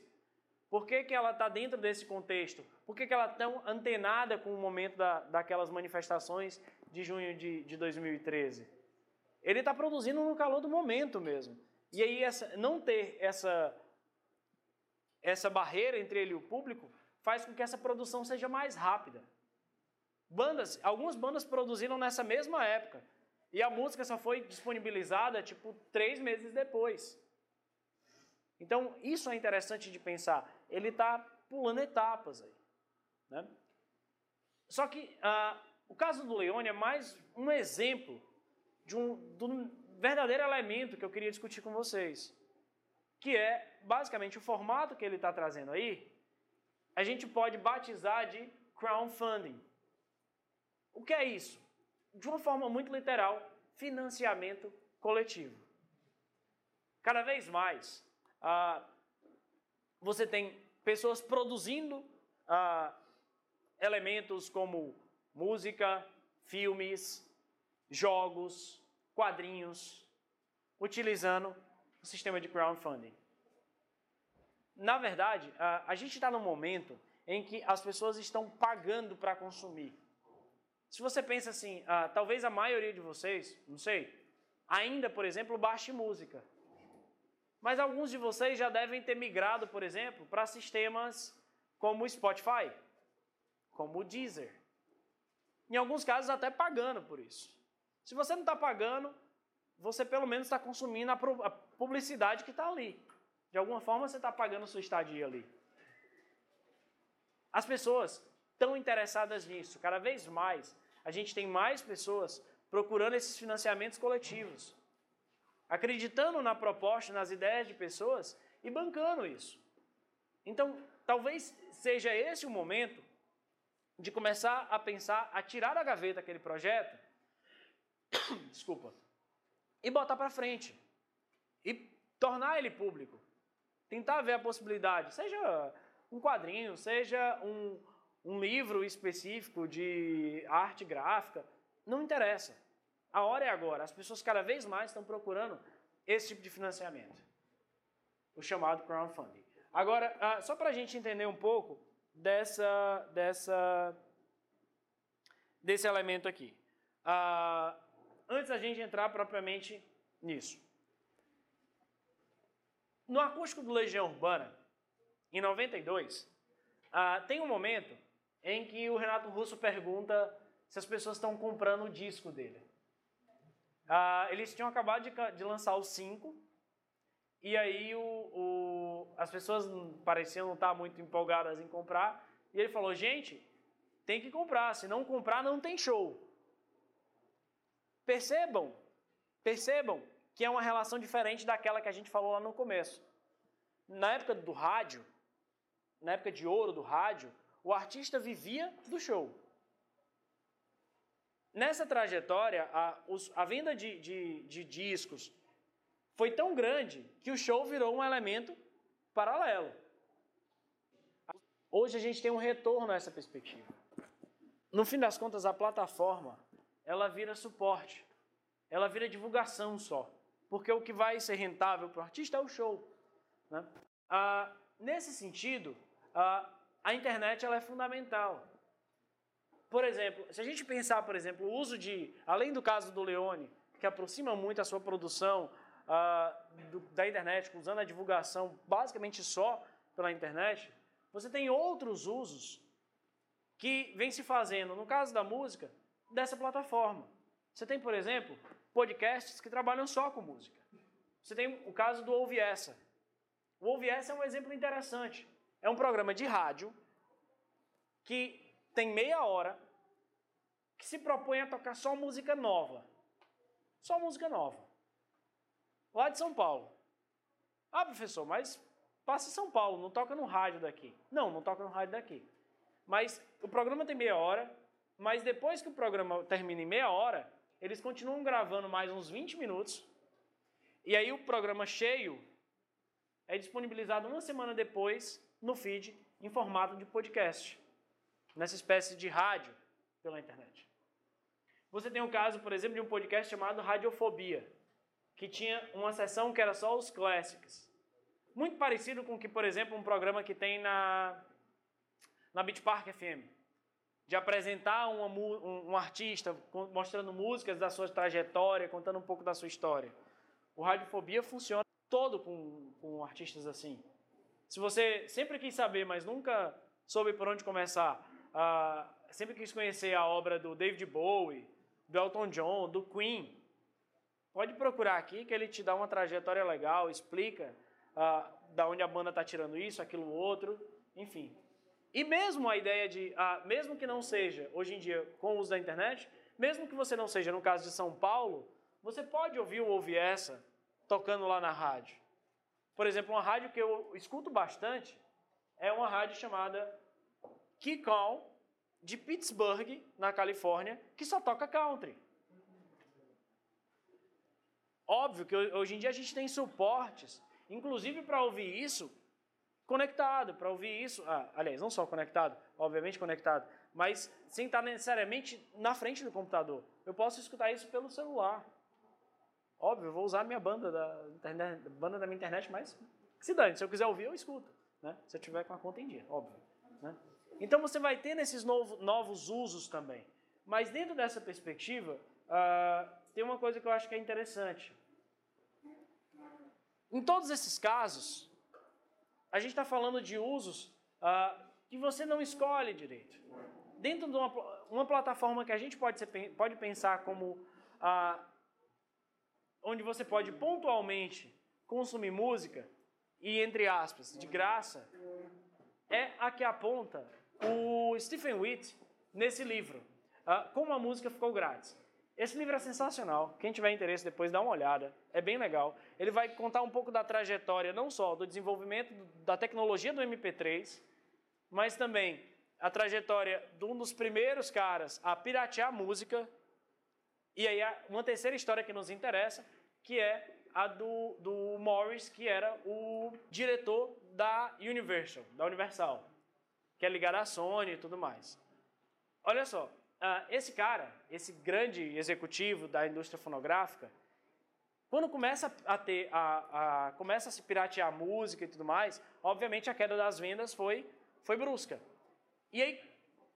por que, que ela está dentro desse contexto, por que, que ela é tão antenada com o momento da, daquelas manifestações de junho de, de 2013. Ele está produzindo no calor do momento mesmo. E aí essa, não ter essa, essa barreira entre ele e o público faz com que essa produção seja mais rápida. Bandas, algumas bandas produziram nessa mesma época. E a música só foi disponibilizada, tipo, três meses depois. Então, isso é interessante de pensar. Ele está pulando etapas aí. Né? Só que ah, o caso do Leone é mais um exemplo de um, de um verdadeiro elemento que eu queria discutir com vocês. Que é, basicamente, o formato que ele está trazendo aí, a gente pode batizar de crowdfunding. O que é isso? De uma forma muito literal, financiamento coletivo. Cada vez mais, ah, você tem pessoas produzindo ah, elementos como música, filmes, jogos, quadrinhos, utilizando o sistema de crowdfunding. Na verdade, a, a gente está num momento em que as pessoas estão pagando para consumir. Se você pensa assim, ah, talvez a maioria de vocês, não sei, ainda, por exemplo, baixe música. Mas alguns de vocês já devem ter migrado, por exemplo, para sistemas como o Spotify, como o Deezer. Em alguns casos, até pagando por isso. Se você não está pagando, você pelo menos está consumindo a publicidade que está ali. De alguma forma, você está pagando sua estadia ali. As pessoas estão interessadas nisso, cada vez mais a gente tem mais pessoas procurando esses financiamentos coletivos, acreditando na proposta, nas ideias de pessoas e bancando isso. Então, talvez seja esse o momento de começar a pensar, a tirar da gaveta aquele projeto, desculpa, e botar para frente e tornar ele público. Tentar ver a possibilidade, seja um quadrinho, seja um, um livro específico de arte gráfica, não interessa. A hora é agora. As pessoas cada vez mais estão procurando esse tipo de financiamento, o chamado crowdfunding. Agora, ah, só para a gente entender um pouco dessa, dessa, desse elemento aqui. Uh, antes da gente entrar propriamente nisso. No acústico do Legião Urbana, em 92, uh, ah, tem um momento em que o Renato Russo pergunta se as pessoas estão comprando o disco dele. Ah, eles tinham acabado de, de lançar o 5, e aí o, o, as pessoas pareciam não estar muito empolgadas em comprar, e ele falou, gente, tem que comprar, se não comprar não tem show. Percebam, percebam que é uma relação diferente daquela que a gente falou lá no começo. Na época do rádio, na época de ouro do rádio, o artista vivia do show. Nessa trajetória, a, os, a venda de, de, de discos foi tão grande que o show virou um elemento paralelo. Hoje a gente tem um retorno a essa perspectiva. No fim das contas, a plataforma ela vira suporte, ela vira divulgação só, porque o que vai ser rentável para o artista é o show. Né? Ah, nesse sentido, ah, a internet ela é fundamental. Por exemplo, se a gente pensar, por exemplo, o uso de, além do caso do Leone, que aproxima muito a sua produção ah, do, da internet, usando a divulgação basicamente só pela internet, você tem outros usos que vem se fazendo, no caso da música, dessa plataforma. Você tem, por exemplo, podcasts que trabalham só com música. Você tem o caso do Ouve Essa. O Ouve Essa é um exemplo interessante. É um programa de rádio que tem meia hora que se propõe a tocar só música nova. Só música nova. Lá de São Paulo. Ah, professor, mas passa em São Paulo, não toca no rádio daqui. Não, não toca no rádio daqui. Mas o programa tem meia hora, mas depois que o programa termina em meia hora, eles continuam gravando mais uns 20 minutos. E aí o programa cheio é disponibilizado uma semana depois no feed em formato de podcast, nessa espécie de rádio pela internet. Você tem o caso, por exemplo, de um podcast chamado Radiofobia, que tinha uma sessão que era só os clássicos. Muito parecido com que, por exemplo, um programa que tem na, na Beach Park FM de apresentar uma, um, um, artista mostrando músicas da sua trajetória, contando um pouco da sua história. O Radiofobia funciona todo com, com artistas assim. Se você sempre quis saber, mas nunca soube por onde começar, uh, sempre quis conhecer a obra do David Bowie, do Elton John, do Queen, pode procurar aqui que ele te dá uma trajetória legal, explica uh, da onde a banda está tirando isso, aquilo, outro, enfim. E mesmo a ideia de, ah, mesmo que não seja, hoje em dia, com o uso da internet, mesmo que você não seja, no caso de São Paulo, você pode ouvir o Ouve Essa tocando lá na rádio. Por exemplo, uma rádio que eu escuto bastante é uma rádio chamada Kick On, de Pittsburgh, na Califórnia, que só toca country. Óbvio que hoje em dia a gente tem suportes, inclusive para ouvir isso, conectado para ouvir isso. Ah, aliás, não só conectado, obviamente conectado, mas sem estar necessariamente na frente do computador. Eu posso escutar isso pelo celular. Óbvio, eu vou usar a minha banda da internet, banda da minha internet, mas se dane, se eu quiser ouvir, eu escuto, né? Se eu tiver com a conta em dia, óbvio, né? Então você vai ter nesses novo, novos usos também. Mas dentro dessa perspectiva, uh, tem uma coisa que eu acho que é interessante. Em todos esses casos, a gente está falando de usos uh, que você não escolhe direito. Dentro de uma, uma plataforma que a gente pode, ser, pode pensar como uh, onde você pode pontualmente consumir música e, entre aspas, de graça, é a que aponta o Stephen Witt nesse livro, uh, Como a Música Ficou Grátis. Esse livro é sensacional. Quem tiver interesse depois dá uma olhada. É bem legal. Ele vai contar um pouco da trajetória, não só do desenvolvimento da tecnologia do MP3, mas também a trajetória de um dos primeiros caras a piratear música. E aí uma terceira história que nos interessa, que é a do, do Morris, que era o diretor da Universal, da Universal, que é ligado à Sony e tudo mais. Olha só, uh, esse cara, esse grande executivo da indústria fonográfica, quando começa a ter a, a, começa a se piratear música e tudo mais, obviamente a queda das vendas foi foi brusca. E aí,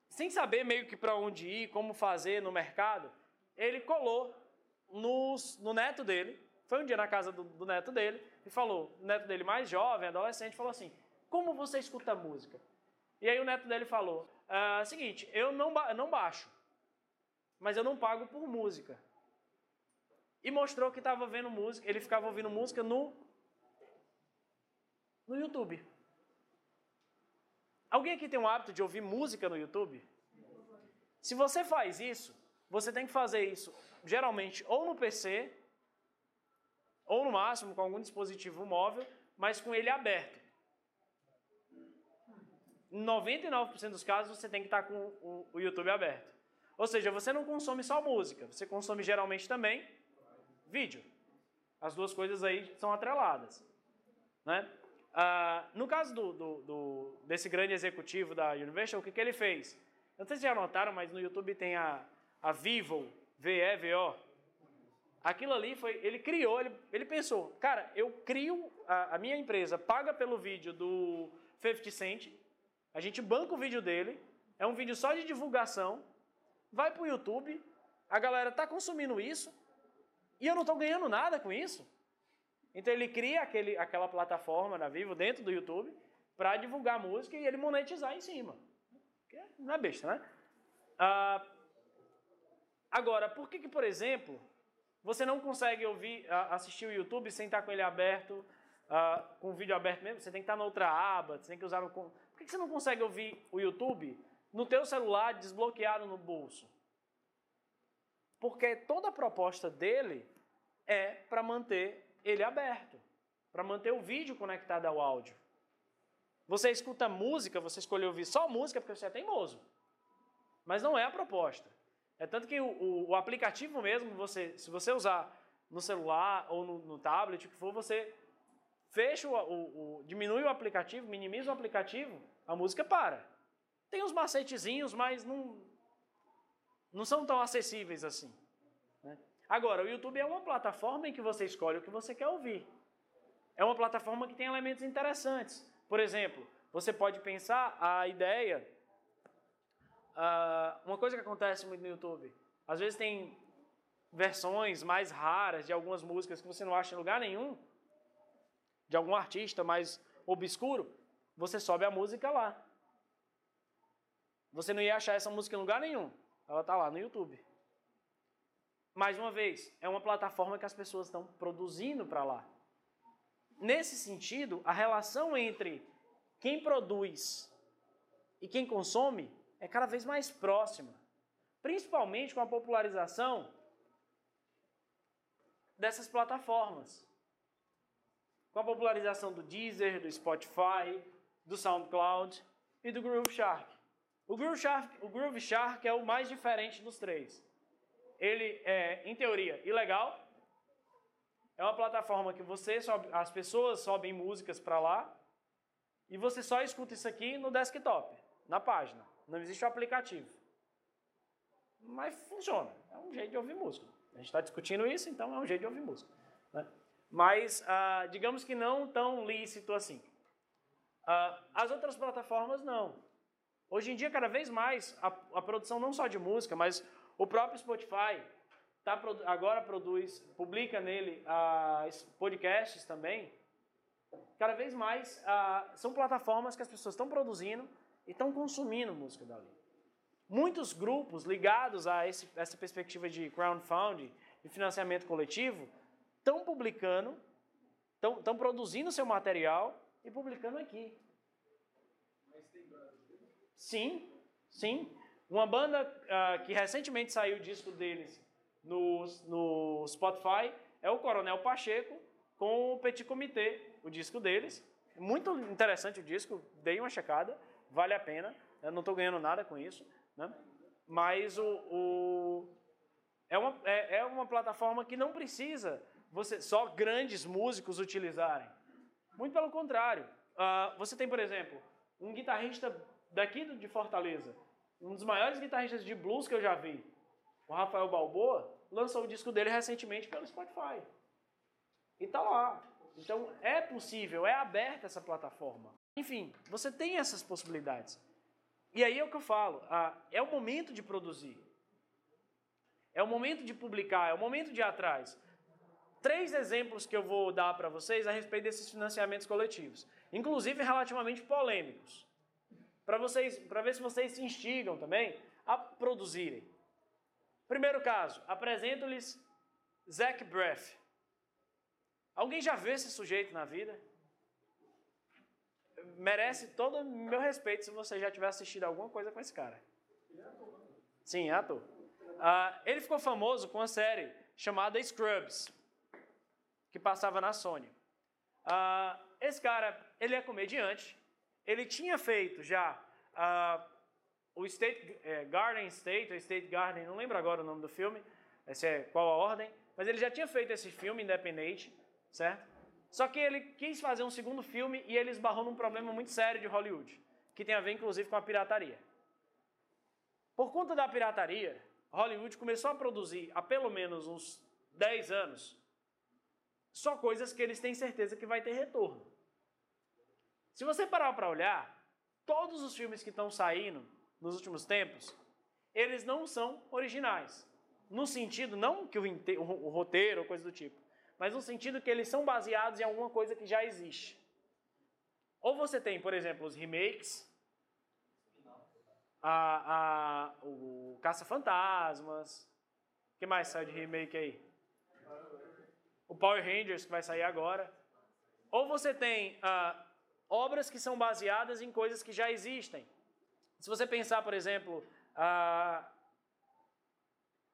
sem saber meio que para onde ir, como fazer no mercado, ele colou nos, no neto dele, foi um dia na casa do, do neto dele e falou, o neto dele mais jovem, adolescente, falou assim: "Como você escuta música?" E aí o neto dele falou: ah, "Seguinte, eu não não baixo mas eu não pago por música. E mostrou que estava vendo música, ele ficava ouvindo música no no YouTube. Alguém aqui tem o hábito de ouvir música no YouTube? Se você faz isso, você tem que fazer isso geralmente ou no PC, ou no máximo com algum dispositivo móvel, mas com ele aberto. Em 99% dos casos você tem que estar com o YouTube aberto. Ou seja, você não consome só música, você consome geralmente também vídeo. As duas coisas aí são atreladas. Né? Uh, no caso do, do, do, desse grande executivo da Universal, o que, que ele fez? Não sei se já notaram, mas no YouTube tem a, a Vivo, V-E-V-O. Aquilo ali foi, ele criou, ele, ele pensou, cara, eu crio, a, a minha empresa paga pelo vídeo do 50 Cent, a gente banca o vídeo dele, é um vídeo só de divulgação, vai para o YouTube, a galera está consumindo isso, e eu não estou ganhando nada com isso. Então ele cria aquele, aquela plataforma na Vivo dentro do YouTube para divulgar música e ele monetizar em cima. Não é besta, né? Ah, agora, por que, que, por exemplo, você não consegue ouvir, assistir o YouTube sem estar com ele aberto, com o vídeo aberto mesmo? Você tem que estar na outra aba, você tem que usar no... Por que, que você não consegue ouvir o YouTube no teu celular desbloqueado no bolso? Porque toda a proposta dele é para manter ele aberto, para manter o vídeo conectado ao áudio. Você escuta música, você escolheu ouvir só música porque você é teimoso. Mas não é a proposta. É tanto que o, o, o aplicativo mesmo, você, se você usar no celular ou no, no tablet, o que for, você fecha o, o, diminui o aplicativo, minimiza o aplicativo, a música para. Tem uns macetezinhos, mas não, não são tão acessíveis assim. Né? Agora, o YouTube é uma plataforma em que você escolhe o que você quer ouvir. É uma plataforma que tem elementos interessantes. Por exemplo, você pode pensar a ideia. Uh, uma coisa que acontece muito no YouTube. Às vezes tem versões mais raras de algumas músicas que você não acha em lugar nenhum, de algum artista mais obscuro, você sobe a música lá. Você não ia achar essa música em lugar nenhum. Ela está lá no YouTube. Mais uma vez, é uma plataforma que as pessoas estão produzindo para lá. Nesse sentido, a relação entre quem produz e quem consome é cada vez mais próxima, principalmente com a popularização dessas plataformas. Com a popularização do Deezer, do Spotify, do SoundCloud e do Groove Shark. O Groove Shark, o Groove Shark é o mais diferente dos três. Ele é, em teoria, ilegal. É uma plataforma que você sobe, as pessoas sobem músicas para lá e você só escuta isso aqui no desktop, na página. Não existe o aplicativo. Mas funciona. É um jeito de ouvir música. A gente está discutindo isso, então é um jeito de ouvir música. Né? Mas, ah, digamos que não tão lícito assim. Ah, as outras plataformas, não. Hoje em dia, cada vez mais, a, a produção não só de música, mas o próprio Spotify tá, agora produz, publica nele uh, podcasts também. Cada vez mais uh, são plataformas que as pessoas estão produzindo e estão consumindo música dali. Muitos grupos ligados a esse, essa perspectiva de crowdfunding e financiamento coletivo estão publicando, estão produzindo seu material e publicando aqui. Sim, sim. Uma banda uh, que recentemente saiu o disco deles no, no Spotify é o Coronel Pacheco com o Petit Comité, o disco deles. Muito interessante o disco, dei uma checada, vale a pena. Eu não estou ganhando nada com isso, né? Mas o, o é, uma, é, é uma plataforma que não precisa você só grandes músicos utilizarem. Muito pelo contrário. Uh, você tem, por exemplo, um guitarrista daqui de Fortaleza, um dos maiores guitarristas de blues que eu já vi, o Rafael Balboa, lançou o disco dele recentemente pelo Spotify. E tá lá. Então é possível, é aberta essa plataforma. Enfim, você tem essas possibilidades. E aí é o que eu falo, é o momento de produzir. É o momento de publicar, é o momento de ir atrás. Três exemplos que eu vou dar para vocês a respeito desses financiamentos coletivos, inclusive relativamente polêmicos para vocês, para ver se vocês se instigam também a produzirem. Primeiro caso, apresento-lhes Zach Braff. Alguém já viu esse sujeito na vida? Merece todo o meu respeito se você já tiver assistido alguma coisa com esse cara. Sim, é ator. Uh, ele ficou famoso com uma série chamada Scrubs, que passava na Sony. Uh, esse cara, ele é comediante, ele tinha feito já uh, o State é, Garden State, ou State Garden, não lembro agora o nome do filme, esse é qual a ordem, mas ele já tinha feito esse filme independente, certo? Só que ele quis fazer um segundo filme e ele esbarrou num problema muito sério de Hollywood, que tem a ver inclusive com a pirataria. Por conta da pirataria, Hollywood começou a produzir há pelo menos uns 10 anos só coisas que eles têm certeza que vai ter retorno. Se você parar para olhar, todos os filmes que estão saindo nos últimos tempos, eles não são originais. No sentido, não que o, o roteiro ou coisa do tipo, mas no sentido que eles são baseados em alguma coisa que já existe. Ou você tem, por exemplo, os remakes, a, a, o Caça-Fantasmas, que mais sai de remake aí? O Power Rangers, que vai sair agora. Ou você tem uh, obras que são baseadas em coisas que já existem. Se você pensar, por exemplo, uh,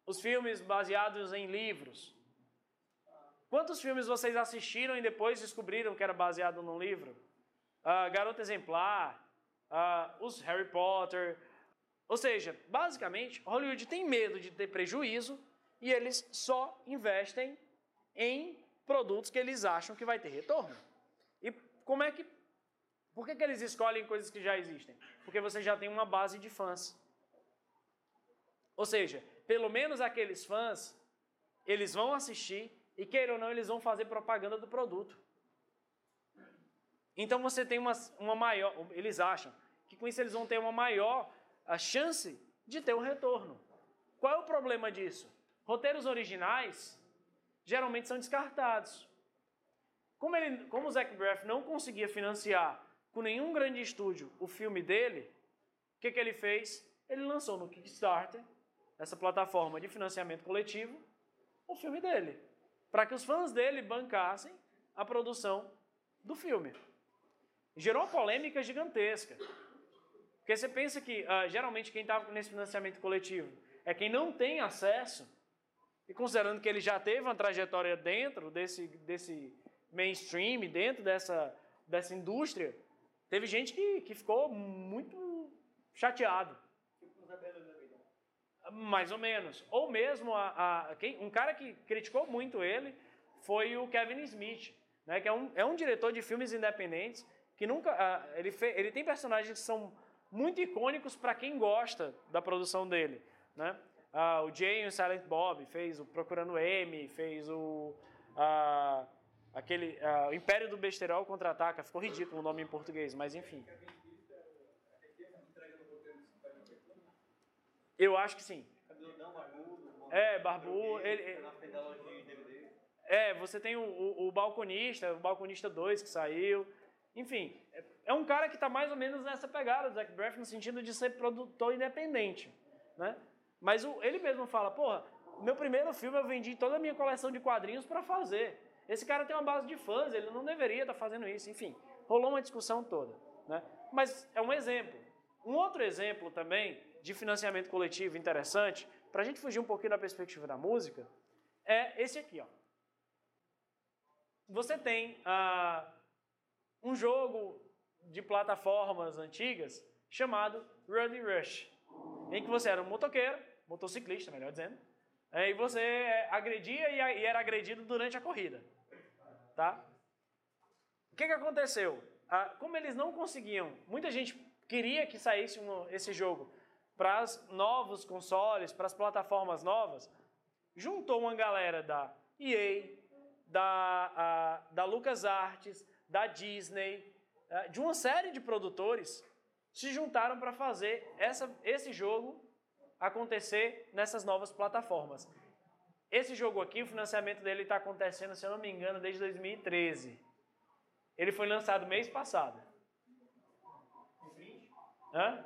os filmes baseados em livros. Quantos filmes vocês assistiram e depois descobriram que era baseado num livro? Uh, Garota Exemplar, uh, os Harry Potter. Ou seja, basicamente, Hollywood tem medo de ter prejuízo e eles só investem em produtos que eles acham que vai ter retorno. E como é que. Por que, que eles escolhem coisas que já existem? Porque você já tem uma base de fãs. Ou seja, pelo menos aqueles fãs, eles vão assistir e, queira ou não, eles vão fazer propaganda do produto. Então você tem uma, uma maior. Eles acham que com isso eles vão ter uma maior a chance de ter um retorno. Qual é o problema disso? Roteiros originais geralmente são descartados. Como, ele, como o Zach Braff não conseguia financiar com nenhum grande estúdio o filme dele, o que, que ele fez? Ele lançou no Kickstarter, essa plataforma de financiamento coletivo, o filme dele, para que os fãs dele bancassem a produção do filme. Gerou uma polêmica gigantesca. Porque você pensa que, uh, geralmente, quem estava nesse financiamento coletivo é quem não tem acesso e considerando que ele já teve uma trajetória dentro desse, desse mainstream, dentro dessa, dessa indústria, teve gente que, que ficou muito chateado. Mais ou menos. Ou mesmo a, a, quem, um cara que criticou muito ele foi o Kevin Smith, né, que é um, é um diretor de filmes independentes que nunca. Uh, ele, fe, ele tem personagens que são muito icônicos para quem gosta da produção dele. Né? O Jay e o Silent Bob, fez o Procurando M, fez o. Ah, aquele. O Império do Besterol contra-ataca. Ficou ridículo o nome em português, mas enfim. Eu acho que sim. É, Barbu. Ele, é, você tem o, o, o Balconista, o Balconista 2 que saiu. Enfim, é um cara que está mais ou menos nessa pegada do Zach Braff no sentido de ser produtor independente, né? Mas o, ele mesmo fala, porra, meu primeiro filme eu vendi toda a minha coleção de quadrinhos para fazer. Esse cara tem uma base de fãs, ele não deveria estar tá fazendo isso. Enfim, rolou uma discussão toda. Né? Mas é um exemplo. Um outro exemplo também de financiamento coletivo interessante, para a gente fugir um pouquinho da perspectiva da música, é esse aqui. Ó. Você tem ah, um jogo de plataformas antigas chamado Ruddy Rush, em que você era um motoqueiro motociclista, melhor dizendo, é, e você agredia e, era agredido durante a corrida. Tá? O que, que aconteceu? Ah, como eles não conseguiam, muita gente queria que saísse um, esse jogo para os novos consoles, para as plataformas novas, juntou uma galera da EA, da, a, da LucasArts, da Disney, a, de uma série de produtores, se juntaram para fazer essa, esse jogo acontecer nessas novas plataformas. Esse jogo aqui, o financiamento dele está acontecendo, se eu não me engano, desde 2013. Ele foi lançado mês passado. Hã?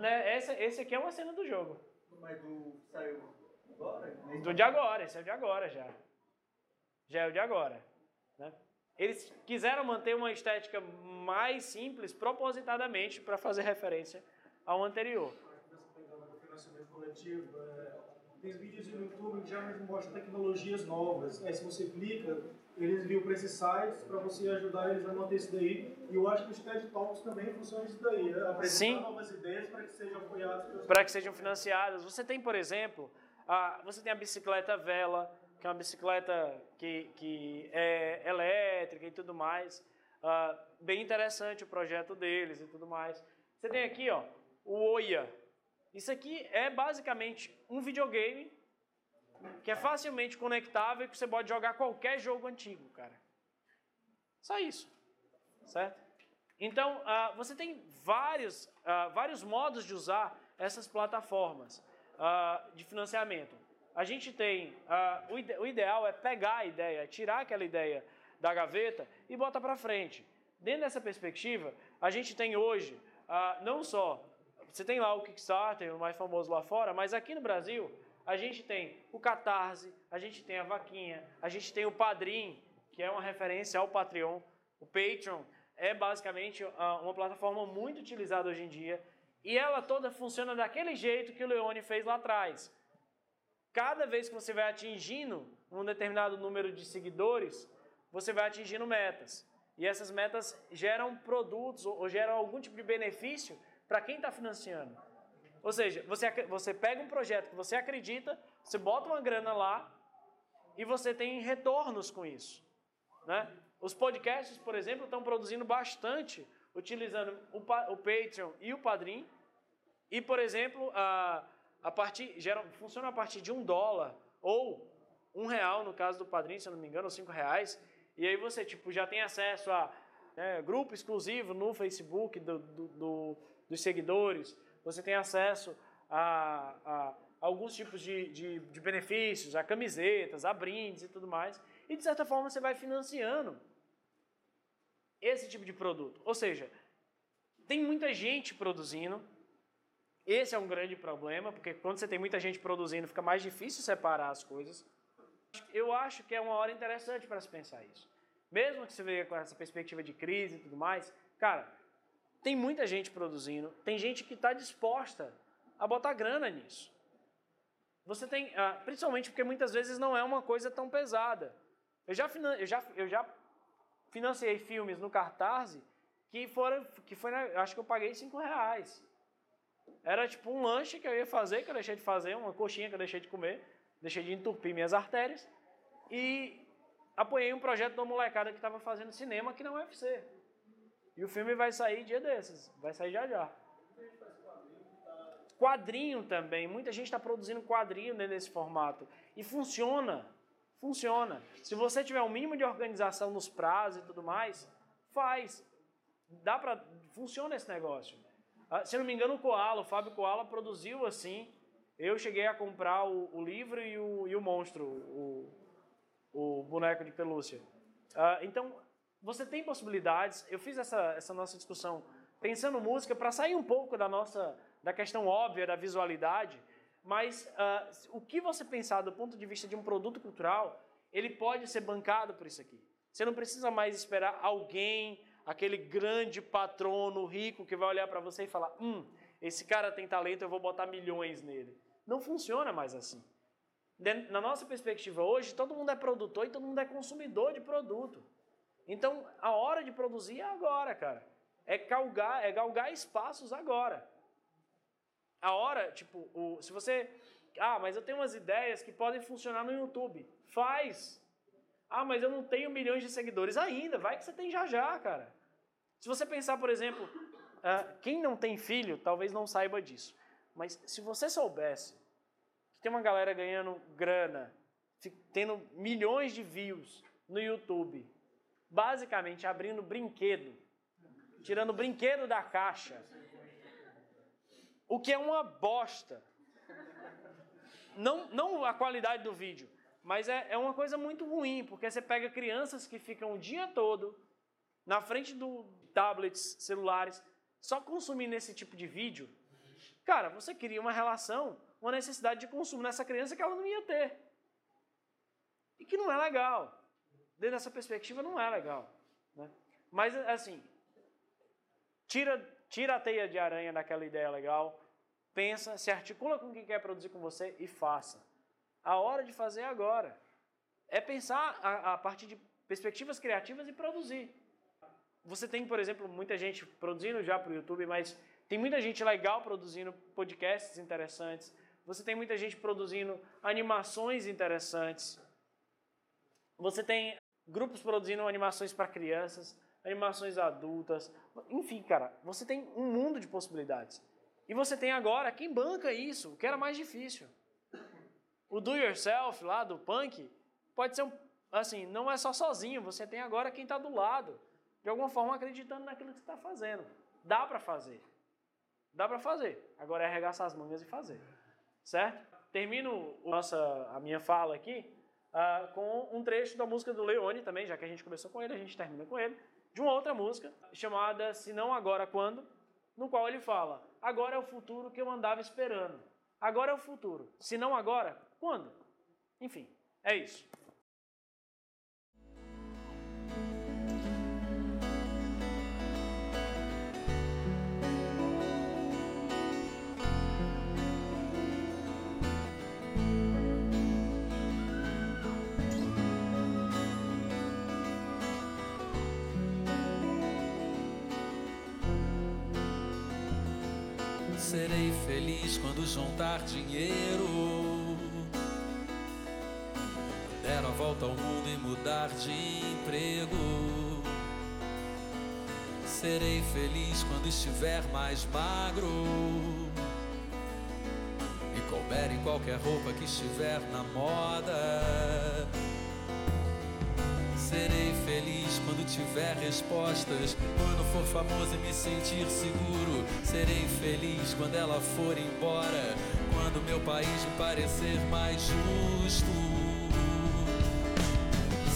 Né, esse, esse aqui é uma cena do jogo. Mas do saiu agora? Do de agora, esse é o de agora já. Já é o de agora. Né? Eles quiseram manter uma estética mais simples propositadamente para fazer referência ao anterior. É, tem vídeos no YouTube que já mostram tecnologias novas. Aí se você clica, eles enviam para esses sites para você ajudar eles a manter isso daí. E eu acho que os TED Talks também funcionam isso daí, né? apresentar Sim. novas ideias para que sejam apoiadas. Para que sejam financiadas. Você tem, por exemplo, a, você tem a bicicleta vela, que é uma bicicleta que, que é elétrica e tudo mais. Uh, bem interessante o projeto deles e tudo mais. Você tem aqui ó, o Oia. Isso aqui é basicamente um videogame que é facilmente conectável e que você pode jogar qualquer jogo antigo, cara. Só isso, certo? Então, uh, você tem vários, uh, vários modos de usar essas plataformas uh, de financiamento. A gente tem, o, ide o, ideal é pegar a ideia, tirar aquela ideia da gaveta e botar para frente. Dentro dessa perspectiva, a gente tem hoje, não só, você tem lá o Kickstarter, o mais famoso lá fora, mas aqui no Brasil, a gente tem o Catarse, a gente tem a Vaquinha, a gente tem o Padrim, que é uma referência ao Patreon. O Patreon é basicamente ah, uma plataforma muito utilizada hoje em dia e ela toda funciona daquele jeito que o Leone fez lá atrás. Cada vez que você vai atingindo um determinado número de seguidores, você vai atingindo metas. E essas metas geram produtos ou geram algum tipo de benefício para quem está financiando. Ou seja, você, você pega um projeto que você acredita, você bota uma grana lá e você tem retornos com isso. Né? Os podcasts, por exemplo, estão produzindo bastante utilizando o, o Patreon e o Padrim. E, por exemplo, a, a partir, gera, funciona a partir de um dólar ou um real, no caso do Padrim, se eu não me engano, ou cinco reais. E aí você tipo, já tem acesso a né, grupo exclusivo no Facebook do, do, do, dos seguidores você tem acesso a, a alguns tipos de, de, de, benefícios, a camisetas, a brindes e tudo mais. E de certa forma você vai financiando esse tipo de produto. Ou seja, tem muita gente produzindo. Esse é um grande problema, porque quando você tem muita gente produzindo, fica mais difícil separar as coisas. Eu acho que é uma hora interessante para se pensar isso. Mesmo que você veja com essa perspectiva de crise e tudo mais, cara, tem muita gente produzindo, tem gente que está disposta a botar grana nisso. Você tem, ah, principalmente porque muitas vezes não é uma coisa tão pesada. Eu já, eu já, eu já financiei filmes no Cartaz que foram, que foi, na, acho que eu paguei 5 reais. Era tipo um lanche que eu ia fazer, que eu deixei de fazer, uma coxinha que eu deixei de comer, deixei de entupir minhas artérias e apoiei um projeto uma molecada que estava fazendo cinema aqui na UFC. E o filme vai sair dia desses, vai sair já já. Quadrinho também, muita gente está produzindo quadrinho nesse formato. E funciona, funciona. Se você tiver um mínimo de organização nos prazos e tudo mais, faz. Dá para funciona esse negócio. Ah, se não me engano, o Koala, o Fábio Koala produziu assim. Eu cheguei a comprar o, o livro e o, e o monstro, o, o boneco de pelúcia. Uh, então, você tem possibilidades. Eu fiz essa, essa nossa discussão pensando música para sair um pouco da nossa da questão óbvia da visualidade, mas uh, o que você pensar do ponto de vista de um produto cultural, ele pode ser bancado por isso aqui. Você não precisa mais esperar alguém, aquele grande patrono rico que vai olhar para você e falar: hum, esse cara tem talento, eu vou botar milhões nele. Não funciona mais assim. Na nossa perspectiva hoje, todo mundo é produtor e todo mundo é consumidor de produto. Então, a hora de produzir é agora, cara. É galgar, é galgar espaços agora. A hora, tipo, o, se você. Ah, mas eu tenho umas ideias que podem funcionar no YouTube. Faz! Ah, mas eu não tenho milhões de seguidores ainda. Vai que você tem já já, cara. Se você pensar, por exemplo, uh, quem não tem filho talvez não saiba disso. Mas se você soubesse que tem uma galera ganhando grana, tendo milhões de views no YouTube, basicamente abrindo brinquedo, tirando brinquedo da caixa, o que é uma bosta. Não, não a qualidade do vídeo, mas é, é uma coisa muito ruim, porque você pega crianças que ficam o dia todo na frente do tablets, celulares, só consumindo esse tipo de vídeo. Cara, você cria uma relação, uma necessidade de consumo nessa criança que ela não ia ter. E que não é legal dentro dessa perspectiva não é legal. Né? Mas, assim, tira, tira a teia de aranha daquela ideia legal, pensa, se articula com quem quer produzir com você e faça. A hora de fazer é agora. É pensar a, a partir de perspectivas criativas e produzir. Você tem, por exemplo, muita gente produzindo já para o YouTube, mas tem muita gente legal produzindo podcasts interessantes. Você tem muita gente produzindo animações interessantes. Você tem grupos produzindo animações para crianças, animações adultas. Enfim, cara, você tem um mundo de possibilidades. E você tem agora quem banca isso, o que era mais difícil. O do yourself lá do punk pode ser um, assim, não é só sozinho, você tem agora quem está do lado, de alguma forma acreditando naquilo que você está fazendo. Dá para fazer. Dá para fazer. Agora é arregaçar as mangas e fazer. Certo? Termino nossa, a minha fala aqui uh, com um trecho da música do Leone também, já que a gente começou com ele, a gente termina com ele, de uma outra música chamada Se Não Agora Quando, no qual ele fala: Agora é o futuro que eu andava esperando. Agora é o futuro. Se não agora, quando? Enfim, é isso. Juntar dinheiro. Der a volta ao mundo e mudar de emprego. Serei feliz quando estiver mais magro. E couber em qualquer roupa que estiver na moda. Quando tiver respostas. Quando for famoso e me sentir seguro. Serei feliz quando ela for embora. Quando meu país me parecer mais justo.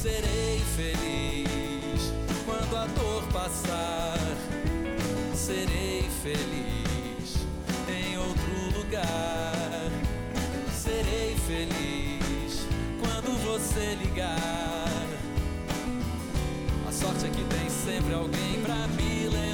Serei feliz quando a dor passar. Serei feliz em outro lugar. Serei feliz quando você ligar sorte é que tem sempre alguém pra me lembrar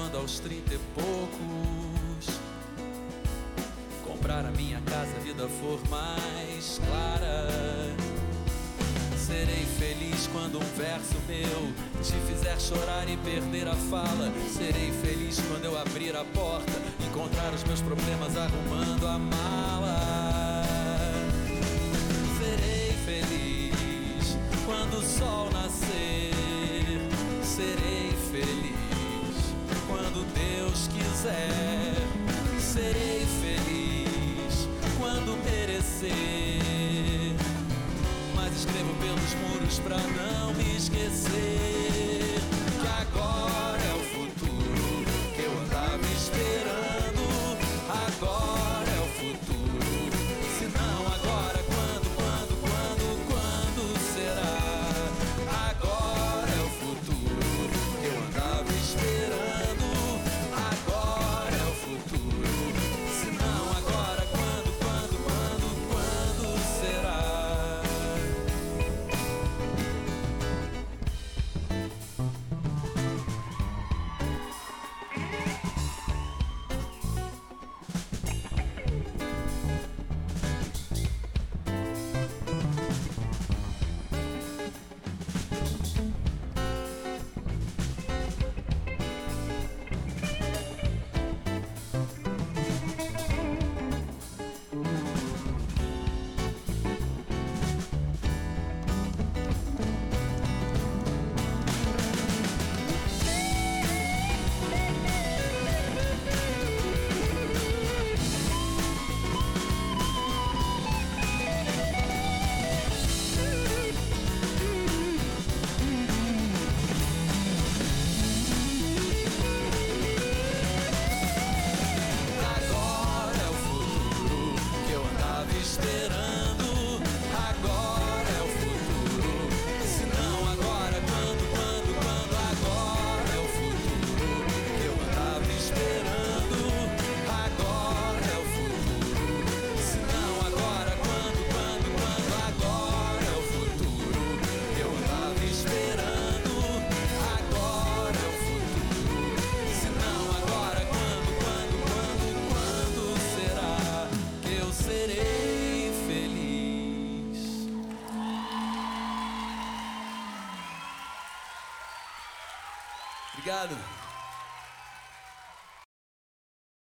quando aos trinta e poucos comprar a minha casa, a vida for mais clara. Serei feliz quando um verso meu te fizer chorar e perder a fala. Serei feliz quando eu abrir a porta, encontrar os meus problemas arrumando a mala. Serei feliz quando o sol